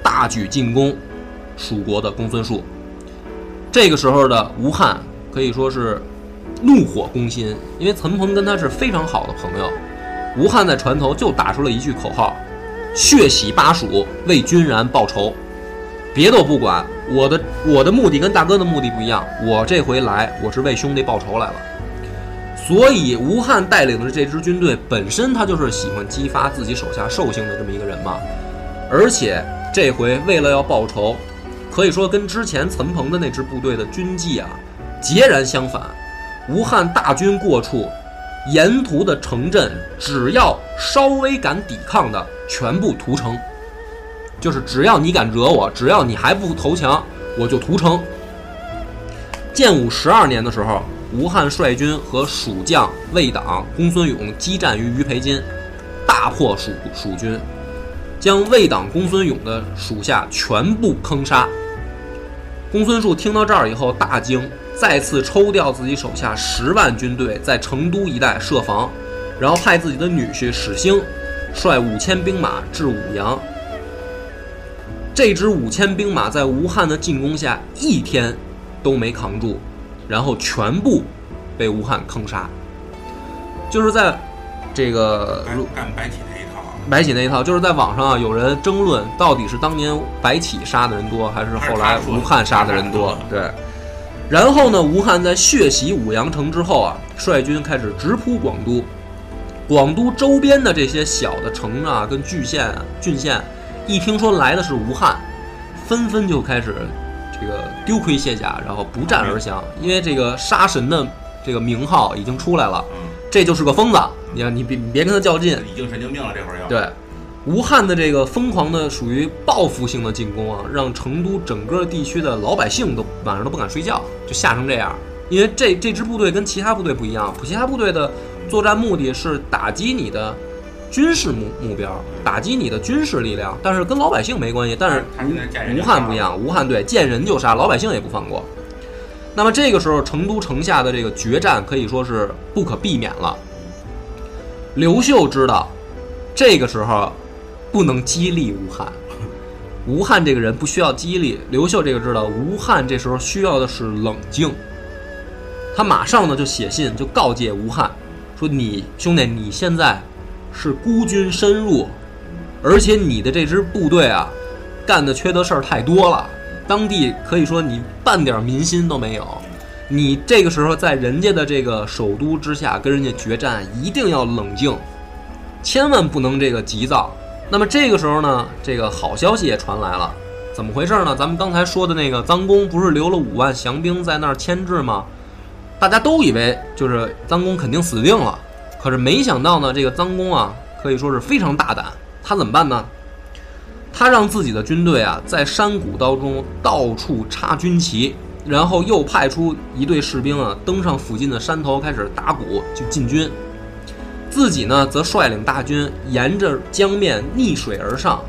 大举进攻蜀国的公孙述。这个时候的吴汉可以说是怒火攻心，因为陈鹏跟他是非常好的朋友。吴汉在船头就打出了一句口号：“血洗巴蜀，为君然报仇。”别的我不管，我的我的目的跟大哥的目的不一样。我这回来，我是为兄弟报仇来了。所以吴汉带领的这支军队本身他就是喜欢激发自己手下兽性的这么一个人嘛，而且这回为了要报仇。可以说跟之前岑彭的那支部队的军纪啊截然相反。吴汉大军过处，沿途的城镇只要稍微敢抵抗的，全部屠城。就是只要你敢惹我，只要你还不投降，我就屠城。建武十二年的时候，吴汉率军和蜀将魏党、公孙勇激战于鱼培津，大破蜀蜀军，将魏党、公孙勇的属下全部坑杀。公孙述听到这儿以后大惊，再次抽调自己手下十万军队在成都一带设防，然后派自己的女婿史兴率五千兵马至武阳。这支五千兵马在吴汉的进攻下一天都没扛住，然后全部被吴汉坑杀。就是在这个白起那一套啊，白起那一套，就是在网上啊，有人争论到底是当年白起杀的人多，还是后来吴汉杀的人多？对。然后呢，吴汉在血洗武阳城之后啊，率军开始直扑广都。广都周边的这些小的城啊，跟郡县啊、郡县，一听说来的是吴汉，纷纷就开始这个丢盔卸甲，然后不战而降，因为这个杀神的这个名号已经出来了，嗯，这就是个疯子。你看，你别你别跟他较劲，已经神经病了，这会儿要。对，吴汉的这个疯狂的属于报复性的进攻啊，让成都整个地区的老百姓都晚上都不敢睡觉，就吓成这样。因为这这支部队跟其他部队不一样，其他部队的作战目的是打击你的军事目目标，打击你的军事力量，但是跟老百姓没关系。但是吴汉不一样，吴汉对见人就杀，老百姓也不放过。那么这个时候，成都城下的这个决战可以说是不可避免了。刘秀知道，这个时候不能激励吴汉。吴汉这个人不需要激励，刘秀这个知道，吴汉这时候需要的是冷静。他马上呢就写信，就告诫吴汉说：“你兄弟，你现在是孤军深入，而且你的这支部队啊，干的缺德事儿太多了。”当地可以说你半点民心都没有，你这个时候在人家的这个首都之下跟人家决战，一定要冷静，千万不能这个急躁。那么这个时候呢，这个好消息也传来了，怎么回事呢？咱们刚才说的那个臧公不是留了五万降兵在那儿牵制吗？大家都以为就是臧公肯定死定了，可是没想到呢，这个臧公啊可以说是非常大胆，他怎么办呢？他让自己的军队啊，在山谷当中到处插军旗，然后又派出一队士兵啊，登上附近的山头开始打鼓去进军。自己呢，则率领大军沿着江面逆水而上，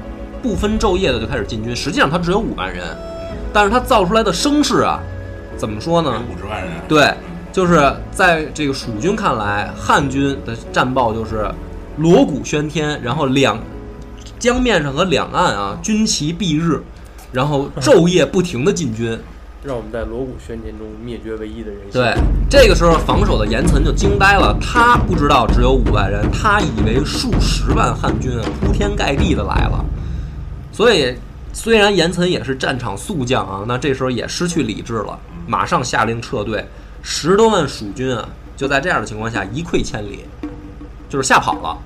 不分昼夜的就开始进军。实际上他只有五万人，但是他造出来的声势啊，怎么说呢？五十万人。对，就是在这个蜀军看来，汉军的战报就是锣鼓喧天，然后两。江面上和两岸啊，军旗蔽日，然后昼夜不停的进军，让我们在锣鼓喧天中灭绝唯一的人。对，这个时候防守的严岑就惊呆了，他不知道只有五万人，他以为数十万汉军铺天盖地的来了。所以，虽然严岑也是战场速将啊，那这时候也失去理智了，马上下令撤退，十多万蜀军啊，就在这样的情况下一溃千里，就是吓跑了。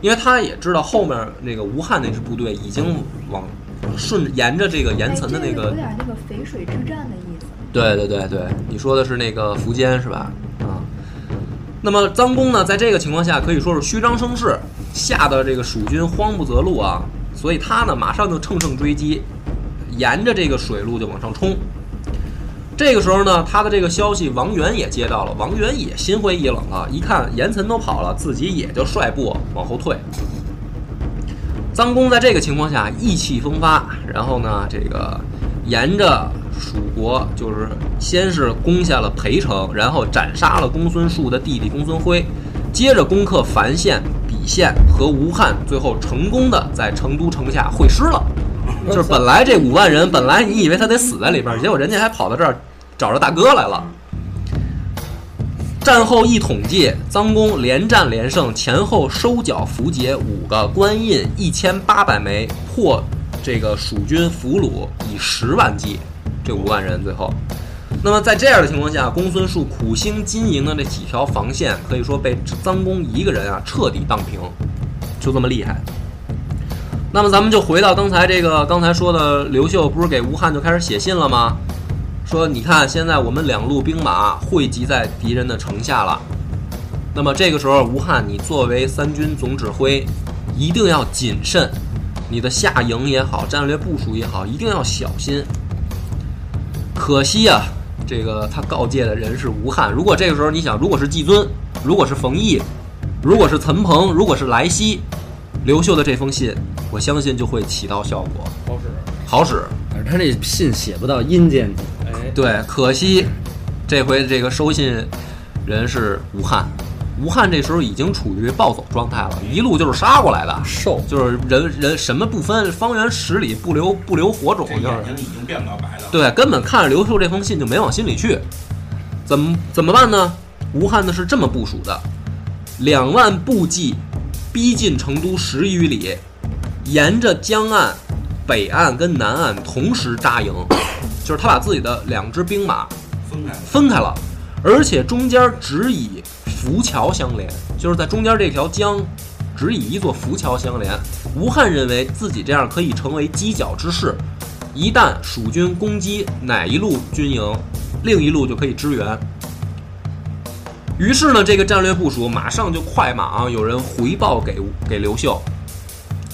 因为他也知道后面那个吴汉那支部队已经往顺沿着这个岩层的那个有点那个淝水之战的意思。对对对对，你说的是那个苻坚是吧？啊，那么臧公呢，在这个情况下可以说是虚张声势，吓得这个蜀军慌不择路啊，所以他呢马上就乘胜追击，沿着这个水路就往上冲。这个时候呢，他的这个消息王元也接到了，王元也心灰意冷了，一看严岑都跑了，自己也就率部往后退。臧公在这个情况下意气风发，然后呢，这个沿着蜀国，就是先是攻下了裴城，然后斩杀了公孙述的弟弟公孙辉，接着攻克樊县、敝县和吴汉，最后成功的在成都城下会师了。就是本来这五万人，本来你以为他得死在里边，结果人家还跑到这儿。找着大哥来了。战后一统计，臧公连战连胜，前后收缴符节五个，官印一千八百枚，破这个蜀军俘虏以十万计，这五万人最后。那么在这样的情况下，公孙述苦心经营的这几条防线，可以说被臧公一个人啊彻底荡平，就这么厉害。那么咱们就回到刚才这个刚才说的，刘秀不是给吴汉就开始写信了吗？说，你看，现在我们两路兵马汇集在敌人的城下了。那么这个时候，吴汉，你作为三军总指挥，一定要谨慎，你的下营也好，战略部署也好，一定要小心。可惜啊，这个他告诫的人是吴汉。如果这个时候你想，如果是季尊，如果是冯异，如果是岑彭，如果是莱西，刘秀的这封信，我相信就会起到效果，好使，好使。可是他这信写不到阴间去。对，可惜这回这个收信人是吴汉。吴汉这时候已经处于暴走状态了，一路就是杀过来的，瘦就是人人什么不分，方圆十里不留不留火种，就是眼睛已经变不了白了。对，根本看着刘秀这封信就没往心里去。怎么怎么办呢？吴汉呢是这么部署的：两万步骑逼近成都十余里，沿着江岸、北岸跟南岸同时扎营。就是他把自己的两支兵马分开分开了，而且中间只以浮桥相连，就是在中间这条江，只以一座浮桥相连。吴汉认为自己这样可以成为犄角之势，一旦蜀军攻击哪一路军营，另一路就可以支援。于是呢，这个战略部署马上就快马啊，有人回报给给刘秀。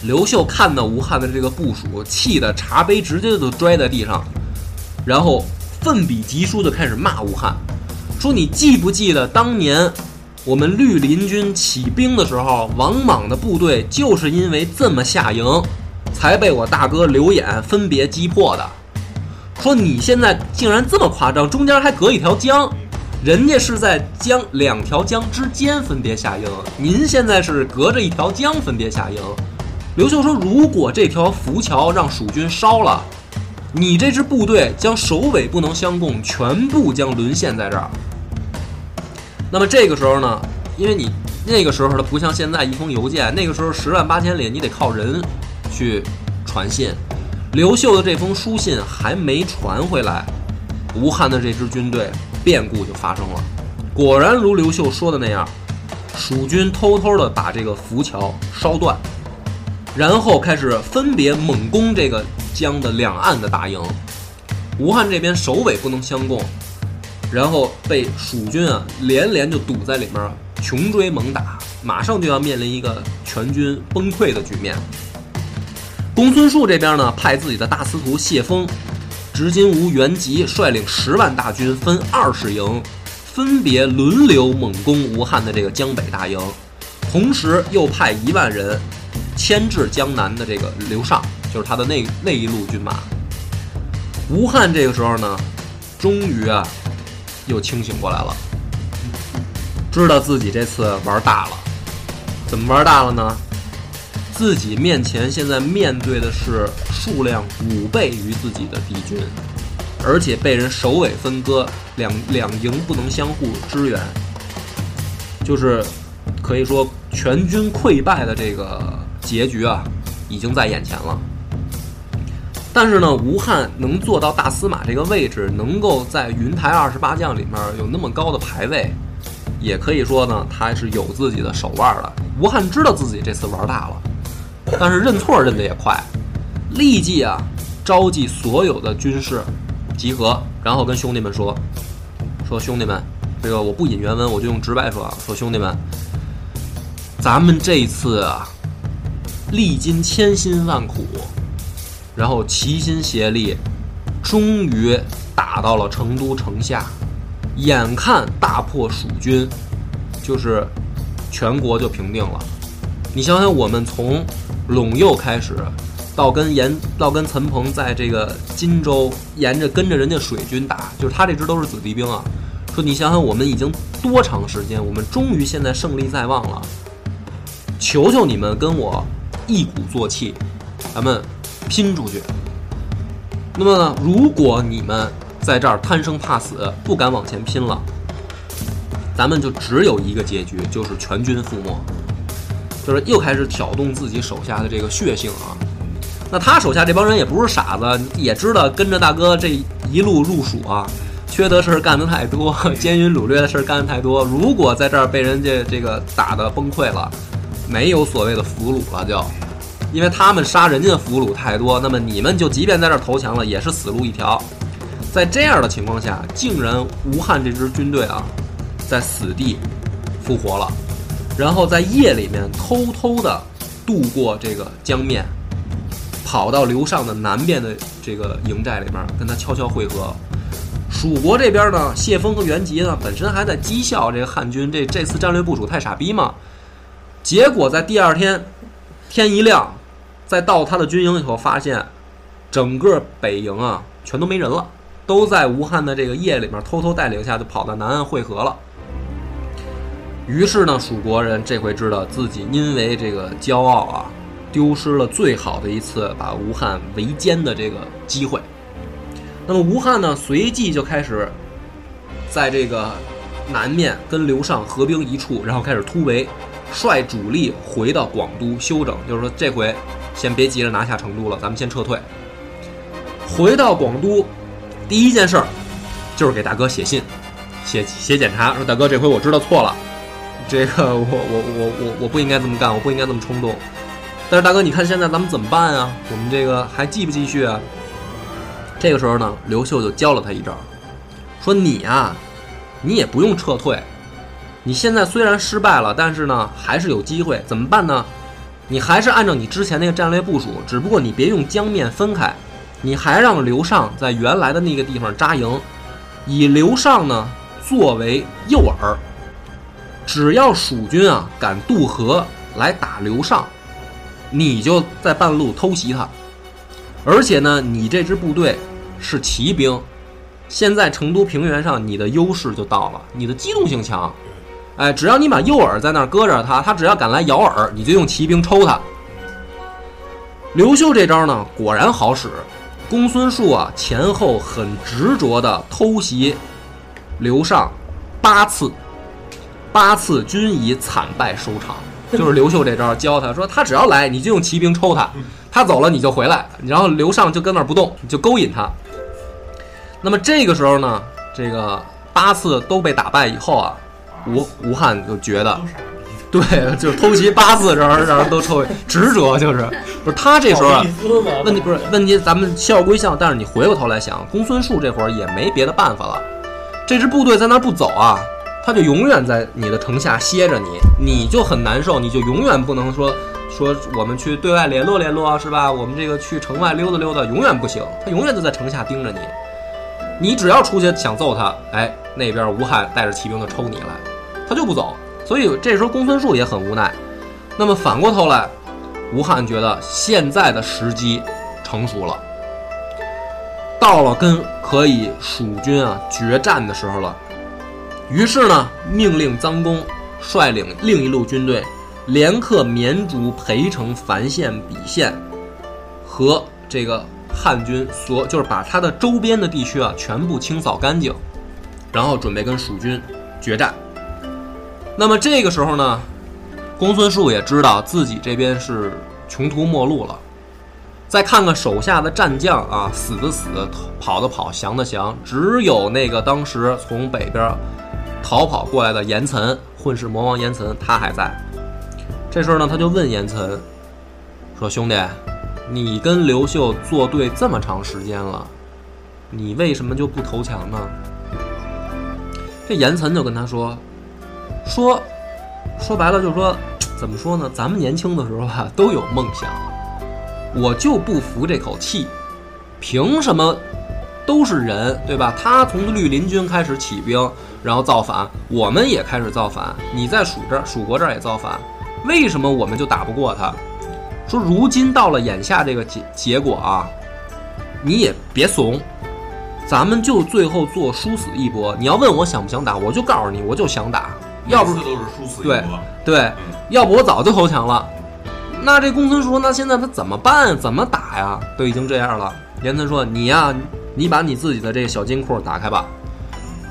刘秀看到吴汉的这个部署，气得茶杯直接就摔在地上。然后奋笔疾书的开始骂吴汉，说你记不记得当年我们绿林军起兵的时候，王莽的部队就是因为这么下营，才被我大哥刘演分别击破的。说你现在竟然这么夸张，中间还隔一条江，人家是在江两条江之间分别下营，您现在是隔着一条江分别下营。刘秀说，如果这条浮桥让蜀军烧了，你这支部队将首尾不能相供，全部将沦陷在这儿。那么这个时候呢，因为你那个时候它不像现在一封邮件，那个时候十万八千里，你得靠人去传信。刘秀的这封书信还没传回来，吴汉的这支军队变故就发生了。果然如刘秀说的那样，蜀军偷偷的把这个浮桥烧断，然后开始分别猛攻这个江的两岸的大营。吴汉这边首尾不能相供。然后被蜀军啊连连就堵在里面，穷追猛打，马上就要面临一个全军崩溃的局面。公孙述这边呢，派自己的大司徒谢峰、执金吾元吉率领十万大军分二十营，分别轮流猛攻吴汉的这个江北大营，同时又派一万人牵制江南的这个刘尚，就是他的那那一路军马。吴汉这个时候呢，终于啊。又清醒过来了，知道自己这次玩大了。怎么玩大了呢？自己面前现在面对的是数量五倍于自己的敌军，而且被人首尾分割，两两营不能相互支援，就是可以说全军溃败的这个结局啊，已经在眼前了。但是呢，吴汉能做到大司马这个位置，能够在云台二十八将里面有那么高的排位，也可以说呢，他是有自己的手腕的。吴汉知道自己这次玩大了，但是认错认得也快，立即啊召集所有的军士集合，然后跟兄弟们说：“说兄弟们，这个我不引原文，我就用直白说啊，说兄弟们，咱们这次啊历经千辛万苦。”然后齐心协力，终于打到了成都城下，眼看大破蜀军，就是全国就平定了。你想想，我们从陇右开始，到跟严到跟陈鹏在这个荆州沿着跟着人家水军打，就是他这支都是子弟兵啊。说你想想，我们已经多长时间？我们终于现在胜利在望了。求求你们跟我一鼓作气，咱们。拼出去。那么呢？如果你们在这儿贪生怕死，不敢往前拼了，咱们就只有一个结局，就是全军覆没。就是又开始挑动自己手下的这个血性啊。那他手下这帮人也不是傻子，也知道跟着大哥这一路入蜀啊，缺德事儿干的太多，奸淫掳掠的事儿干的太多。如果在这儿被人家这个打的崩溃了，没有所谓的俘虏了，就。因为他们杀人家的俘虏太多，那么你们就即便在这儿投降了，也是死路一条。在这样的情况下，竟然吴汉这支军队啊，在死地复活了，然后在夜里面偷偷的渡过这个江面，跑到刘尚的南边的这个营寨里面，跟他悄悄会合。蜀国这边呢，谢峰和袁吉呢，本身还在讥笑这个汉军这这次战略部署太傻逼嘛，结果在第二天天一亮。再到他的军营以后，发现整个北营啊，全都没人了，都在吴汉的这个夜里面偷偷带领下，就跑到南岸汇合了。于是呢，蜀国人这回知道自己因为这个骄傲啊，丢失了最好的一次把吴汉围歼的这个机会。那么吴汉呢，随即就开始在这个南面跟刘尚合兵一处，然后开始突围，率主力回到广都休整，就是说这回。先别急着拿下成都了，咱们先撤退。回到广都，第一件事儿就是给大哥写信，写写检查，说大哥，这回我知道错了，这个我我我我我不应该这么干，我不应该这么冲动。但是大哥，你看现在咱们怎么办啊？我们这个还继不继续啊？这个时候呢，刘秀就教了他一招，说你啊，你也不用撤退，你现在虽然失败了，但是呢，还是有机会，怎么办呢？你还是按照你之前那个战略部署，只不过你别用江面分开，你还让刘尚在原来的那个地方扎营，以刘尚呢作为诱饵，只要蜀军啊敢渡河来打刘尚，你就在半路偷袭他。而且呢，你这支部队是骑兵，现在成都平原上你的优势就到了，你的机动性强。哎，只要你把诱饵在那儿搁着他，他只要敢来咬饵，你就用骑兵抽他。刘秀这招呢，果然好使。公孙述啊，前后很执着地偷袭刘尚八次，八次均以惨败收场。就是刘秀这招教他说，他只要来，你就用骑兵抽他，他走了你就回来，然后刘尚就跟那儿不动，你就勾引他。那么这个时候呢，这个八次都被打败以后啊，吴吴汉就觉得。对，就是偷袭八次，让人让人都抽，执着就是，不是他这时候啊，问题不是问题，咱们笑归笑，但是你回过头来想，公孙述这会儿也没别的办法了，这支部队在那不走啊，他就永远在你的城下歇着你，你就很难受，你就永远不能说说我们去对外联络联络是吧？我们这个去城外溜达溜达，永远不行，他永远都在城下盯着你，你只要出去想揍他，哎，那边吴汉带着骑兵就抽你来，他就不走。所以这时候公孙述也很无奈。那么反过头来，吴汉觉得现在的时机成熟了，到了跟可以蜀军啊决战的时候了。于是呢，命令臧公率领另一路军队，连克绵竹、裴城、樊县、比县和这个汉军所，就是把他的周边的地区啊全部清扫干净，然后准备跟蜀军决战。那么这个时候呢，公孙述也知道自己这边是穷途末路了。再看看手下的战将啊，死的死，跑的跑，降的降，只有那个当时从北边逃跑过来的严岑，混世魔王严岑，他还在。这时候呢，他就问严岑说：“兄弟，你跟刘秀作对这么长时间了，你为什么就不投降呢？”这严岑就跟他说。说，说白了就是说，怎么说呢？咱们年轻的时候啊，都有梦想。我就不服这口气，凭什么都是人，对吧？他从绿林军开始起兵，然后造反，我们也开始造反。你在蜀这儿，蜀国这儿也造反，为什么我们就打不过他？说如今到了眼下这个结结果啊，你也别怂，咱们就最后做殊死一搏。你要问我想不想打，我就告诉你，我就想打。要不都是殊死对对，要不我早就投降了。那这公孙说，那现在他怎么办？怎么打呀？都已经这样了。严岑说：“你呀，你把你自己的这个小金库打开吧。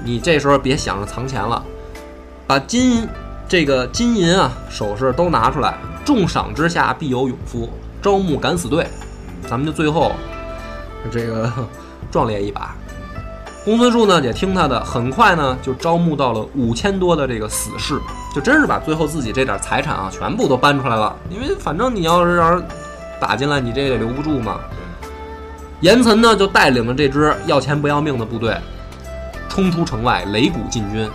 你这时候别想着藏钱了，把金这个金银啊首饰都拿出来。重赏之下必有勇夫，招募敢死队。咱们就最后这个 壮烈一把。”公孙述呢也听他的，很快呢就招募到了五千多的这个死士，就真是把最后自己这点财产啊全部都搬出来了。因为反正你要是让人打进来，你这也留不住嘛。严岑呢就带领着这支要钱不要命的部队，冲出城外，擂鼓进军。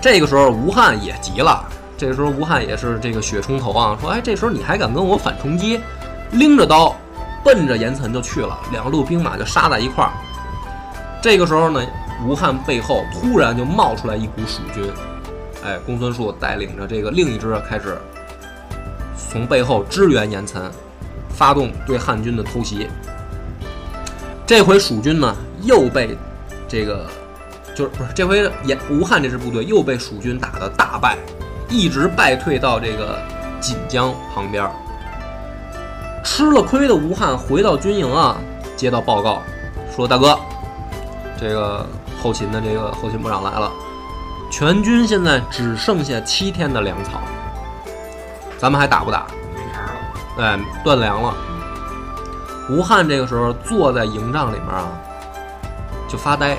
这个时候吴汉也急了，这个时候吴汉也是这个血冲头啊，说：“哎，这时候你还敢跟我反冲击？”拎着刀，奔着严岑就去了，两路兵马就杀在一块儿。这个时候呢，吴汉背后突然就冒出来一股蜀军，哎，公孙述带领着这个另一支开始从背后支援严岑，发动对汉军的偷袭。这回蜀军呢又被这个就是不是这回严吴汉这支部队又被蜀军打得大败，一直败退到这个锦江旁边。吃了亏的吴汉回到军营啊，接到报告说：“大哥。”这个后勤的这个后勤部长来了，全军现在只剩下七天的粮草，咱们还打不打？没茬了，哎，断粮了。吴汉这个时候坐在营帐里面啊，就发呆，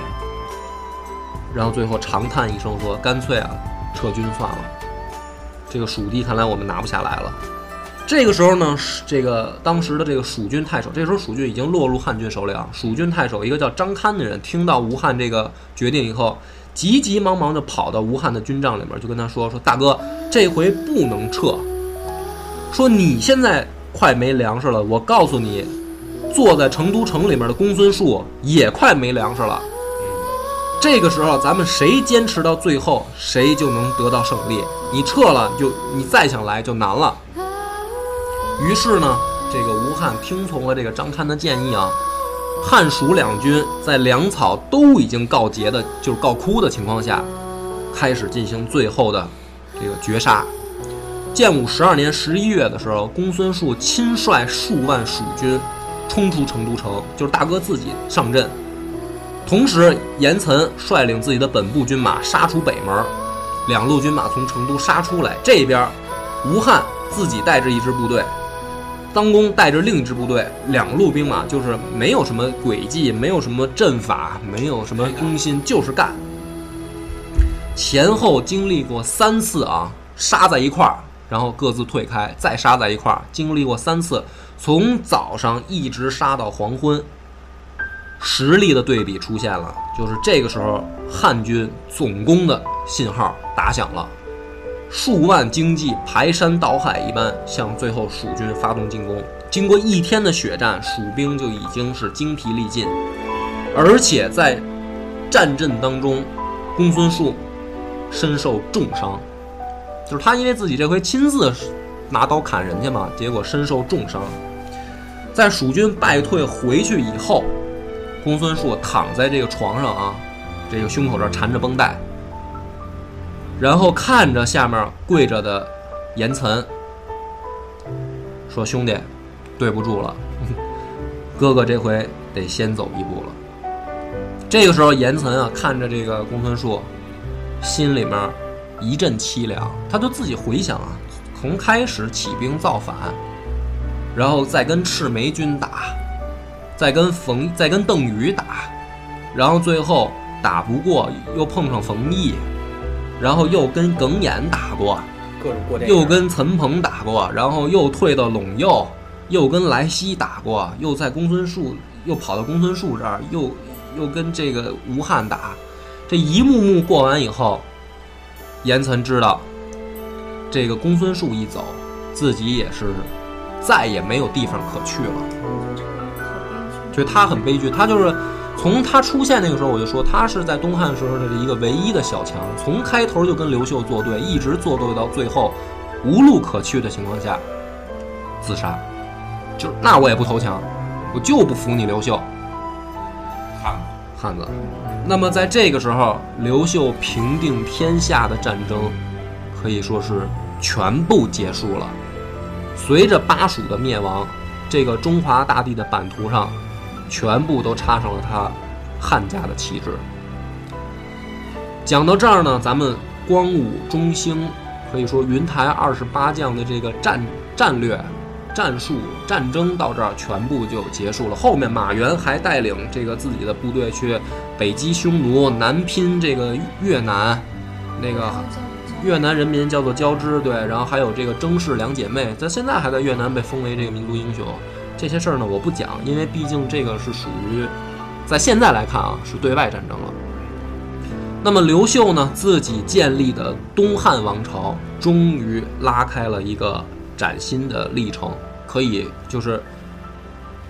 然后最后长叹一声说：“干脆啊，撤军算了。这个蜀地看来我们拿不下来了。”这个时候呢，这个当时的这个蜀军太守，这时候蜀军已经落入汉军手里啊。蜀军太守一个叫张堪的人，听到吴汉这个决定以后，急急忙忙就跑到吴汉的军帐里面，就跟他说：“说大哥，这回不能撤。说你现在快没粮食了，我告诉你，坐在成都城里面的公孙述也快没粮食了。这个时候咱们谁坚持到最后，谁就能得到胜利。你撤了，就你再想来就难了。于是呢，这个吴汉听从了这个张堪的建议啊，汉蜀两军在粮草都已经告捷的，就是告枯的情况下，开始进行最后的这个绝杀。建武十二年十一月的时候，公孙述亲率数万蜀军冲出成都城，就是大哥自己上阵。同时，严岑率领自己的本部军马杀出北门，两路军马从成都杀出来。这边，吴汉自己带着一支部队。当公带着另一支部队，两路兵马就是没有什么诡计，没有什么阵法，没有什么攻心，就是干。前后经历过三次啊，杀在一块儿，然后各自退开，再杀在一块儿，经历过三次，从早上一直杀到黄昏。实力的对比出现了，就是这个时候汉军总攻的信号打响了。数万精骑排山倒海一般向最后蜀军发动进攻。经过一天的血战，蜀兵就已经是精疲力尽，而且在战阵当中，公孙述身受重伤，就是他因为自己这回亲自拿刀砍人家嘛，结果身受重伤。在蜀军败退回去以后，公孙述躺在这个床上啊，这个胸口这儿缠着绷带。然后看着下面跪着的严岑，说：“兄弟，对不住了，哥哥这回得先走一步了。”这个时候，严岑啊看着这个公孙述，心里面一阵凄凉。他就自己回想啊，从开始起兵造反，然后再跟赤眉军打，再跟冯，再跟邓禹打，然后最后打不过，又碰上冯异。然后又跟耿弇打过，各种过又跟岑彭打过，然后又退到陇右，又跟莱西打过，又在公孙述又跑到公孙述这儿，又又跟这个吴汉打，这一幕幕过完以后，严岑知道，这个公孙述一走，自己也是再也没有地方可去了，所以他很悲剧，他就是。从他出现那个时候，我就说他是在东汉时候的一个唯一的小强，从开头就跟刘秀作对，一直作对到最后，无路可去的情况下，自杀，就那我也不投降，我就不服你刘秀，汉子，汉子。那么在这个时候，刘秀平定天下的战争，可以说是全部结束了。随着巴蜀的灭亡，这个中华大地的版图上。全部都插上了他汉家的旗帜。讲到这儿呢，咱们光武中兴，可以说云台二十八将的这个战战略、战术、战争到这儿全部就结束了。后面马援还带领这个自己的部队去北击匈奴，南拼这个越南，那个越南人民叫做交织，对，然后还有这个征氏两姐妹，在现在还在越南被封为这个民族英雄。这些事儿呢，我不讲，因为毕竟这个是属于，在现在来看啊，是对外战争了。那么刘秀呢，自己建立的东汉王朝，终于拉开了一个崭新的历程，可以就是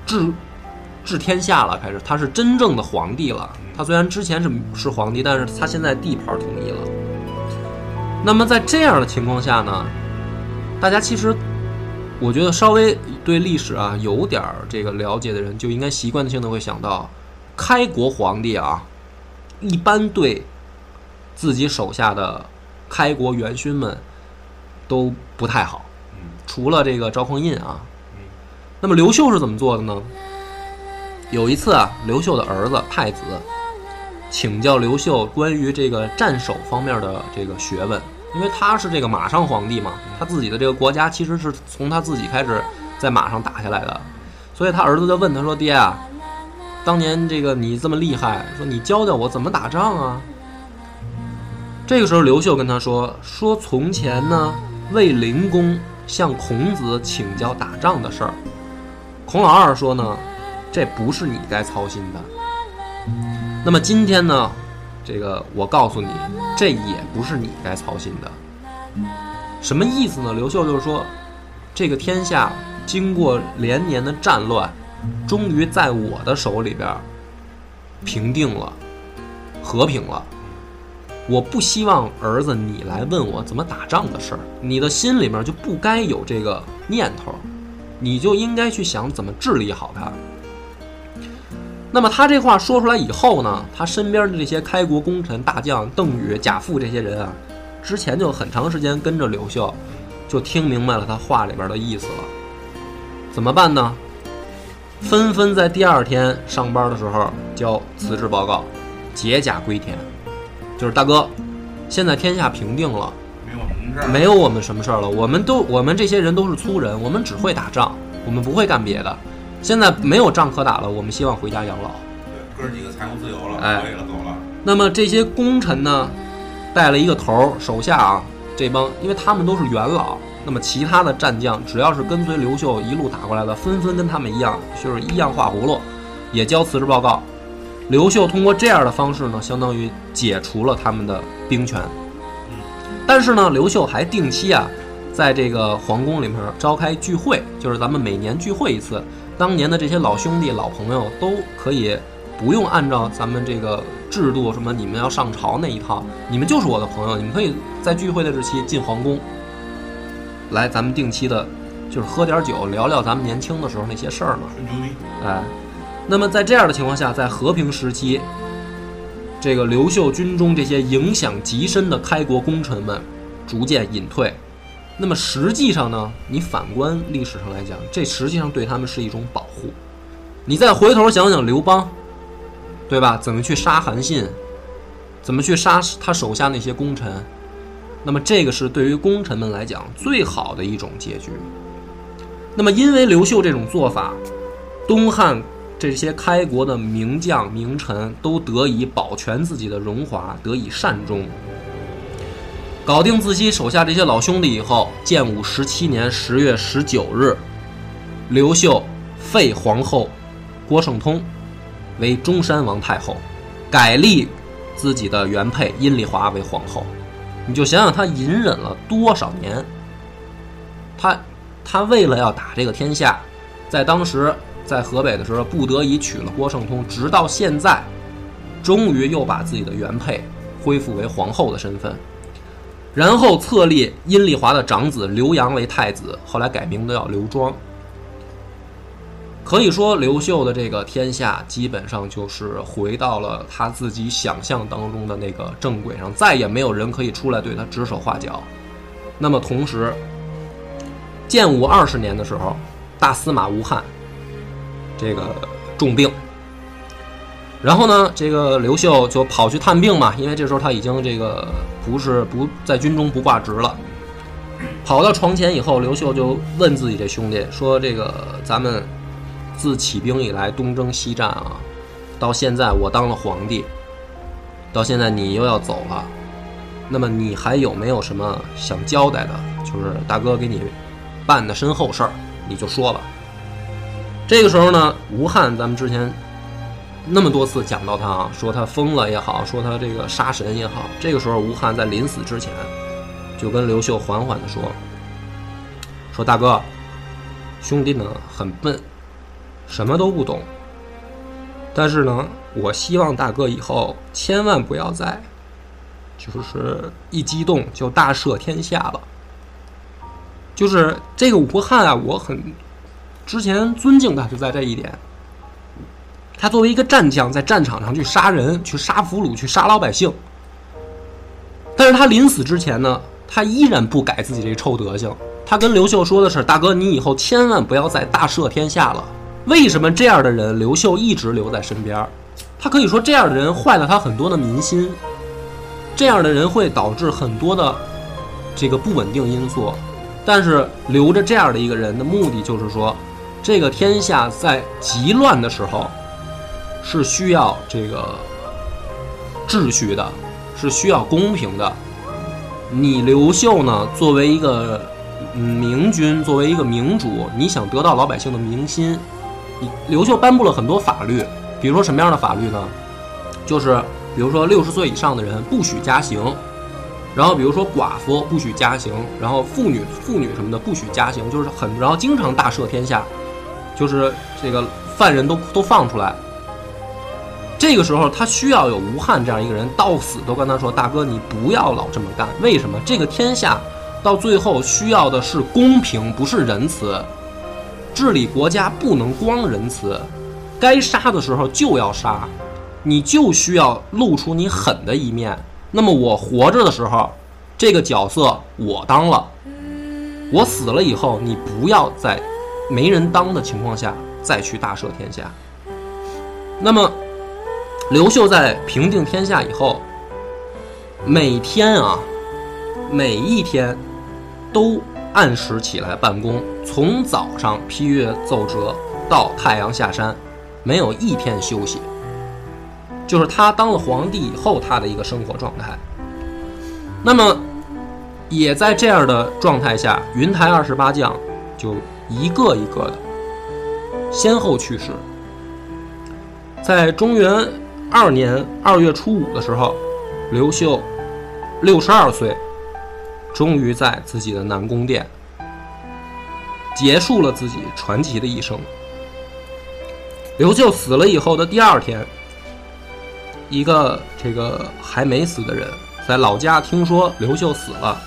治治天下了，开始他是真正的皇帝了。他虽然之前是是皇帝，但是他现在地盘统一了。那么在这样的情况下呢，大家其实。我觉得稍微对历史啊有点儿这个了解的人，就应该习惯性的会想到，开国皇帝啊，一般对自己手下的开国元勋们都不太好，除了这个赵匡胤啊。那么刘秀是怎么做的呢？有一次啊，刘秀的儿子太子请教刘秀关于这个战守方面的这个学问。因为他是这个马上皇帝嘛，他自己的这个国家其实是从他自己开始在马上打下来的，所以他儿子就问他说：“爹啊，当年这个你这么厉害，说你教教我怎么打仗啊？”这个时候刘秀跟他说：“说从前呢，卫灵公向孔子请教打仗的事儿，孔老二说呢，这不是你该操心的。那么今天呢？”这个我告诉你，这也不是你该操心的。什么意思呢？刘秀就是说，这个天下经过连年的战乱，终于在我的手里边平定了，和平了。我不希望儿子你来问我怎么打仗的事儿，你的心里面就不该有这个念头，你就应该去想怎么治理好它。那么他这话说出来以后呢，他身边的这些开国功臣大将邓禹、贾复这些人啊，之前就很长时间跟着刘秀，就听明白了他话里边的意思了。怎么办呢？纷纷在第二天上班的时候交辞职报告，解甲归田。就是大哥，现在天下平定了，没有什么事儿，没有我们什么事儿了。我们都我们这些人都是粗人，我们只会打仗，我们不会干别的。现在没有仗可打了，我们希望回家养老。对，哥儿几个财务自由了，哎了，走了。那么这些功臣呢，带了一个头儿，手下啊这帮，因为他们都是元老，那么其他的战将只要是跟随刘秀一路打过来的，纷纷跟他们一样，就是一样画葫芦，也交辞职报告。刘秀通过这样的方式呢，相当于解除了他们的兵权。但是呢，刘秀还定期啊，在这个皇宫里面召开聚会，就是咱们每年聚会一次。当年的这些老兄弟、老朋友都可以不用按照咱们这个制度，什么你们要上朝那一套，你们就是我的朋友，你们可以在聚会的日期进皇宫，来咱们定期的，就是喝点酒，聊聊咱们年轻的时候那些事儿嘛。吹牛逼，哎，那么在这样的情况下，在和平时期，这个刘秀军中这些影响极深的开国功臣们逐渐隐退。那么实际上呢，你反观历史上来讲，这实际上对他们是一种保护。你再回头想想刘邦，对吧？怎么去杀韩信？怎么去杀他手下那些功臣？那么这个是对于功臣们来讲最好的一种结局。那么因为刘秀这种做法，东汉这些开国的名将名臣都得以保全自己的荣华，得以善终。搞定自己手下这些老兄弟以后，建武十七年十月十九日，刘秀废皇后郭圣通为中山王太后，改立自己的原配阴丽华为皇后。你就想想他隐忍了多少年，他他为了要打这个天下，在当时在河北的时候，不得已娶了郭圣通，直到现在，终于又把自己的原配恢复为皇后的身份，然后册立阴丽华的长子刘阳为太子，后来改名叫刘庄。可以说，刘秀的这个天下基本上就是回到了他自己想象当中的那个正轨上，再也没有人可以出来对他指手画脚。那么同时，建武二十年的时候，大司马吴汉这个重病，然后呢，这个刘秀就跑去探病嘛，因为这时候他已经这个不是不在军中不挂职了。跑到床前以后，刘秀就问自己这兄弟说：“这个咱们自起兵以来东征西战啊，到现在我当了皇帝，到现在你又要走了，那么你还有没有什么想交代的？就是大哥给你办的身后事儿，你就说吧。”这个时候呢，吴汉咱们之前那么多次讲到他啊，说他疯了也好，说他这个杀神也好，这个时候吴汉在临死之前就跟刘秀缓缓地说：“说大哥，兄弟呢很笨，什么都不懂，但是呢，我希望大哥以后千万不要再就是一激动就大赦天下了。就是这个吴汉啊，我很之前尊敬他就在这一点。他作为一个战将，在战场上去杀人、去杀俘虏、去杀老百姓，但是他临死之前呢，他依然不改自己这臭德行。他跟刘秀说的是：“大哥，你以后千万不要再大赦天下了。”为什么这样的人刘秀一直留在身边？他可以说这样的人坏了他很多的民心，这样的人会导致很多的这个不稳定因素。但是留着这样的一个人的目的就是说，这个天下在极乱的时候是需要这个秩序的，是需要公平的。你刘秀呢，作为一个明君，作为一个明主，你想得到老百姓的民心，你刘秀颁布了很多法律，比如说什么样的法律呢？就是比如说六十岁以上的人不许加刑，然后比如说寡妇不许加刑，然后妇女妇女什么的不许加刑，就是很然后经常大赦天下，就是这个犯人都都放出来。这个时候他需要有吴汉这样一个人，到死都跟他说：“大哥，你不要老这么干。为什么？这个天下到最后需要的是公平，不是仁慈。治理国家不能光仁慈，该杀的时候就要杀，你就需要露出你狠的一面。那么我活着的时候，这个角色我当了。”我死了以后，你不要在没人当的情况下再去大赦天下。那么，刘秀在平定天下以后，每天啊，每一天都按时起来办公，从早上批阅奏折到太阳下山，没有一天休息。就是他当了皇帝以后，他的一个生活状态。那么。也在这样的状态下，云台二十八将就一个一个的先后去世。在中原二年二月初五的时候，刘秀六十二岁，终于在自己的南宫殿结束了自己传奇的一生。刘秀死了以后的第二天，一个这个还没死的人在老家听说刘秀死了。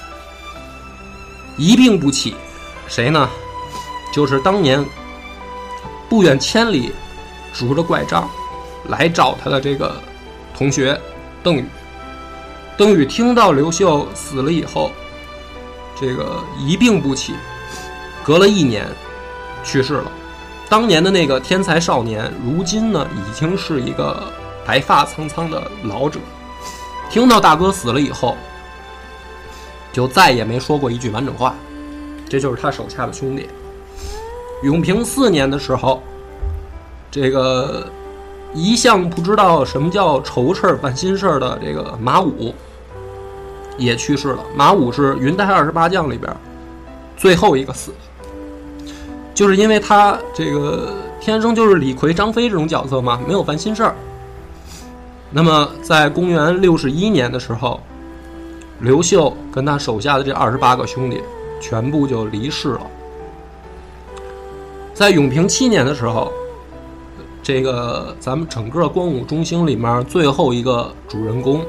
一病不起，谁呢？就是当年不远千里拄着拐杖来找他的这个同学邓禹。邓禹听到刘秀死了以后，这个一病不起，隔了一年去世了。当年的那个天才少年，如今呢已经是一个白发苍苍的老者。听到大哥死了以后。就再也没说过一句完整话，这就是他手下的兄弟。永平四年的时候，这个一向不知道什么叫愁事儿办心事儿的这个马武也去世了。马武是云台二十八将里边最后一个死的，就是因为他这个天生就是李逵、张飞这种角色嘛，没有烦心事儿。那么在公元六十一年的时候。刘秀跟他手下的这二十八个兄弟，全部就离世了。在永平七年的时候，这个咱们整个光武中兴里面最后一个主人公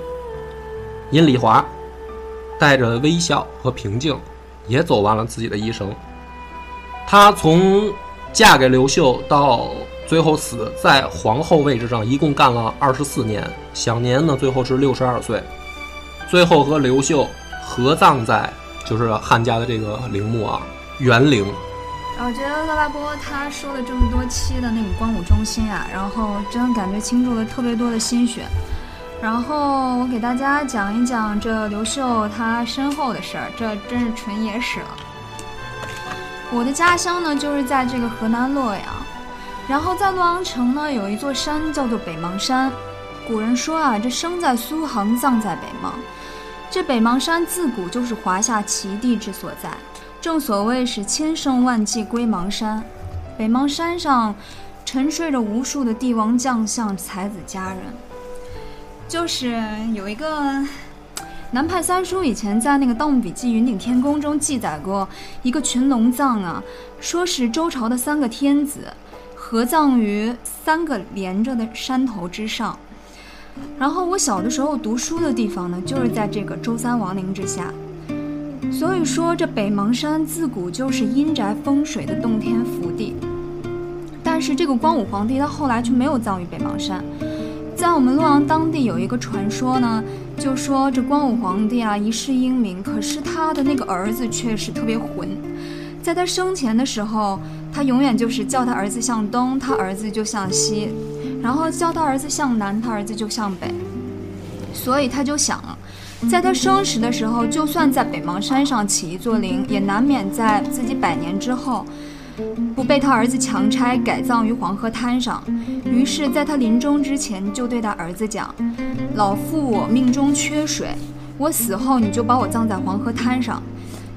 殷丽华，带着微笑和平静，也走完了自己的一生。她从嫁给刘秀到最后死在皇后位置上，一共干了二十四年，享年呢最后是六十二岁。最后和刘秀合葬在就是汉家的这个陵墓啊，元陵。我觉得乐巴波他说了这么多期的那个光武中心啊，然后真的感觉倾注了特别多的心血。然后我给大家讲一讲这刘秀他身后的事儿，这真是纯野史了。我的家乡呢就是在这个河南洛阳，然后在洛阳城呢有一座山叫做北邙山。古人说啊，这生在苏杭，葬在北邙。这北邙山自古就是华夏奇地之所在，正所谓是千胜万计归邙山。北邙山上沉睡着无数的帝王将相、才子佳人。就是有一个南派三叔以前在那个《盗墓笔记·云顶天宫》中记载过一个群龙葬啊，说是周朝的三个天子合葬于三个连着的山头之上。然后我小的时候读书的地方呢，就是在这个周三王陵之下。所以说，这北邙山自古就是阴宅风水的洞天福地。但是这个光武皇帝他后来却没有葬于北邙山。在我们洛阳当地有一个传说呢，就说这光武皇帝啊一世英明，可是他的那个儿子却是特别混。在他生前的时候，他永远就是叫他儿子向东，他儿子就向西。然后叫他儿子向南，他儿子就向北，所以他就想，在他生时的时候，就算在北邙山上起一座陵，也难免在自己百年之后，不被他儿子强拆改葬于黄河滩上。于是，在他临终之前，就对他儿子讲：“老父我命中缺水，我死后你就把我葬在黄河滩上。”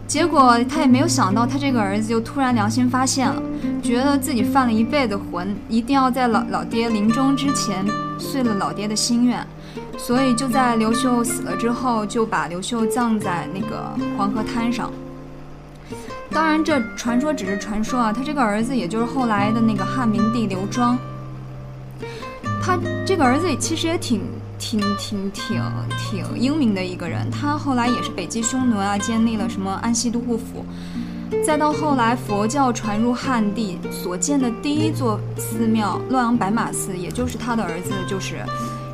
结果他也没有想到，他这个儿子就突然良心发现了，觉得自己犯了一辈子浑，一定要在老老爹临终之前遂了老爹的心愿，所以就在刘秀死了之后，就把刘秀葬在那个黄河滩上。当然，这传说只是传说啊，他这个儿子也就是后来的那个汉明帝刘庄。他这个儿子其实也挺挺挺挺挺英明的一个人，他后来也是北击匈奴啊，建立了什么安西都护府，再到后来佛教传入汉地所建的第一座寺庙洛阳白马寺，也就是他的儿子就是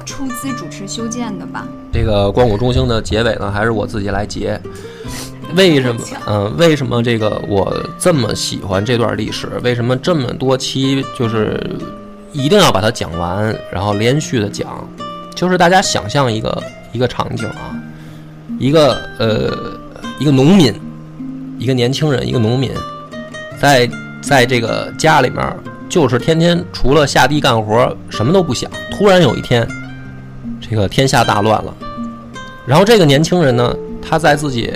出资主持修建的吧。这个光谷中兴的结尾呢，还是我自己来结。为什么？嗯，为什么这个我这么喜欢这段历史？为什么这么多期就是一定要把它讲完，然后连续的讲？就是大家想象一个一个场景啊，一个呃一个农民，一个年轻人，一个农民，在在这个家里面，就是天天除了下地干活，什么都不想。突然有一天，这个天下大乱了，然后这个年轻人呢，他在自己。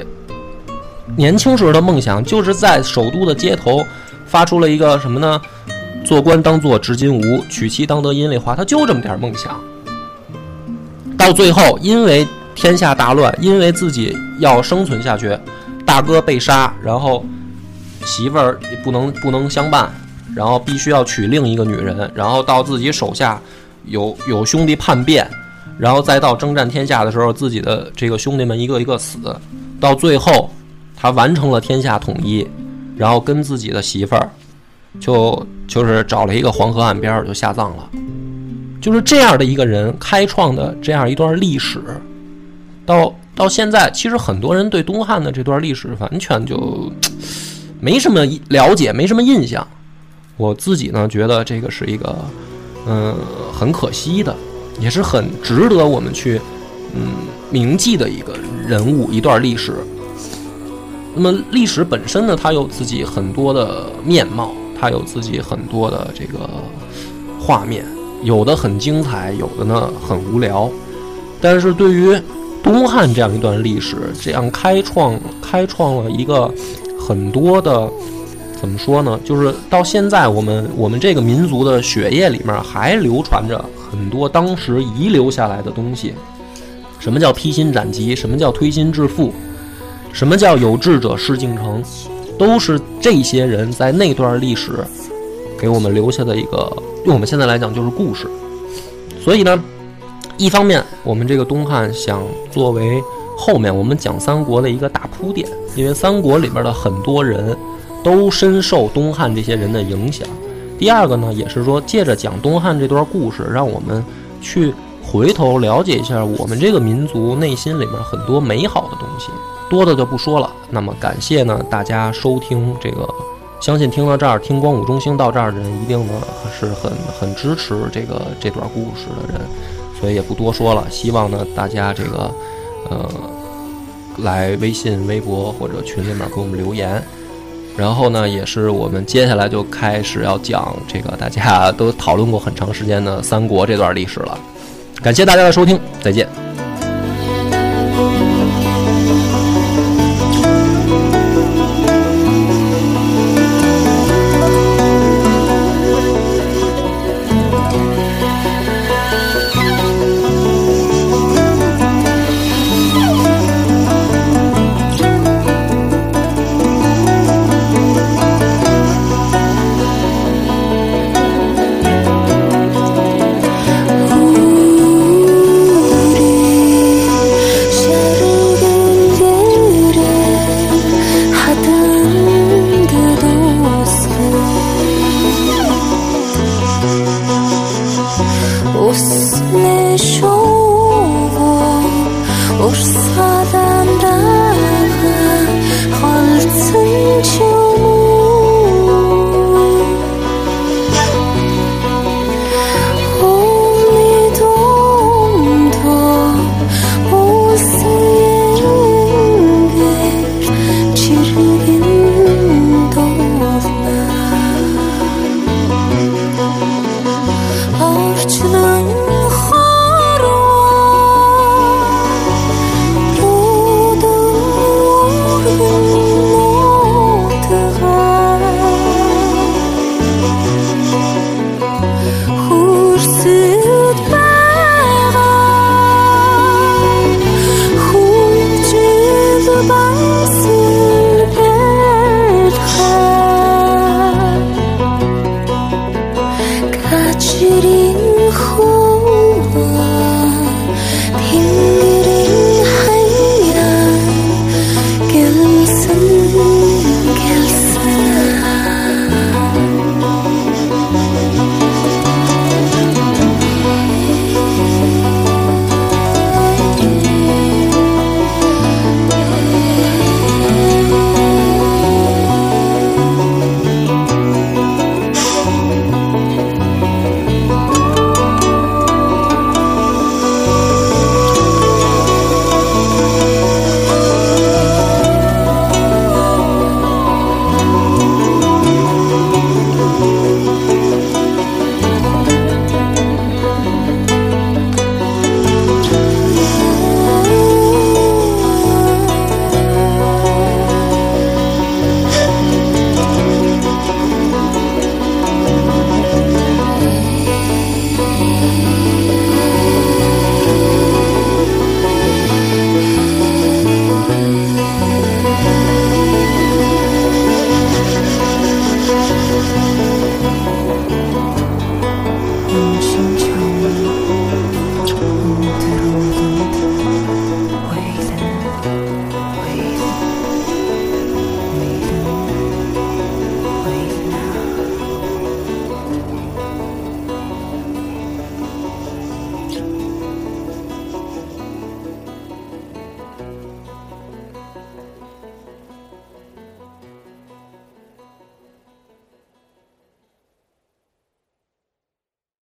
年轻时候的梦想就是在首都的街头发出了一个什么呢？做官当做执金吾，娶妻当得阴丽华。他就这么点梦想。到最后，因为天下大乱，因为自己要生存下去，大哥被杀，然后媳妇儿不能不能相伴，然后必须要娶另一个女人，然后到自己手下有有兄弟叛变，然后再到征战天下的时候，自己的这个兄弟们一个一个死，到最后。他完成了天下统一，然后跟自己的媳妇儿，就就是找了一个黄河岸边就下葬了，就是这样的一个人开创的这样一段历史，到到现在，其实很多人对东汉的这段历史完全就没什么了解，没什么印象。我自己呢，觉得这个是一个嗯很可惜的，也是很值得我们去嗯铭记的一个人物，一段历史。那么历史本身呢，它有自己很多的面貌，它有自己很多的这个画面，有的很精彩，有的呢很无聊。但是对于东汉这样一段历史，这样开创开创了一个很多的，怎么说呢？就是到现在我们我们这个民族的血液里面还流传着很多当时遗留下来的东西。什么叫披荆斩棘？什么叫推心置腹？什么叫有志者事竟成？都是这些人在那段历史给我们留下的一个，用我们现在来讲就是故事。所以呢，一方面我们这个东汉想作为后面我们讲三国的一个大铺垫，因为三国里边的很多人都深受东汉这些人的影响。第二个呢，也是说借着讲东汉这段故事，让我们去回头了解一下我们这个民族内心里面很多美好的东西。多的就不说了。那么感谢呢，大家收听这个，相信听到这儿，听光武中兴到这儿的人，一定呢是很很支持这个这段故事的人，所以也不多说了。希望呢大家这个，呃，来微信、微博或者群里面给我们留言。然后呢，也是我们接下来就开始要讲这个大家都讨论过很长时间的三国这段历史了。感谢大家的收听，再见。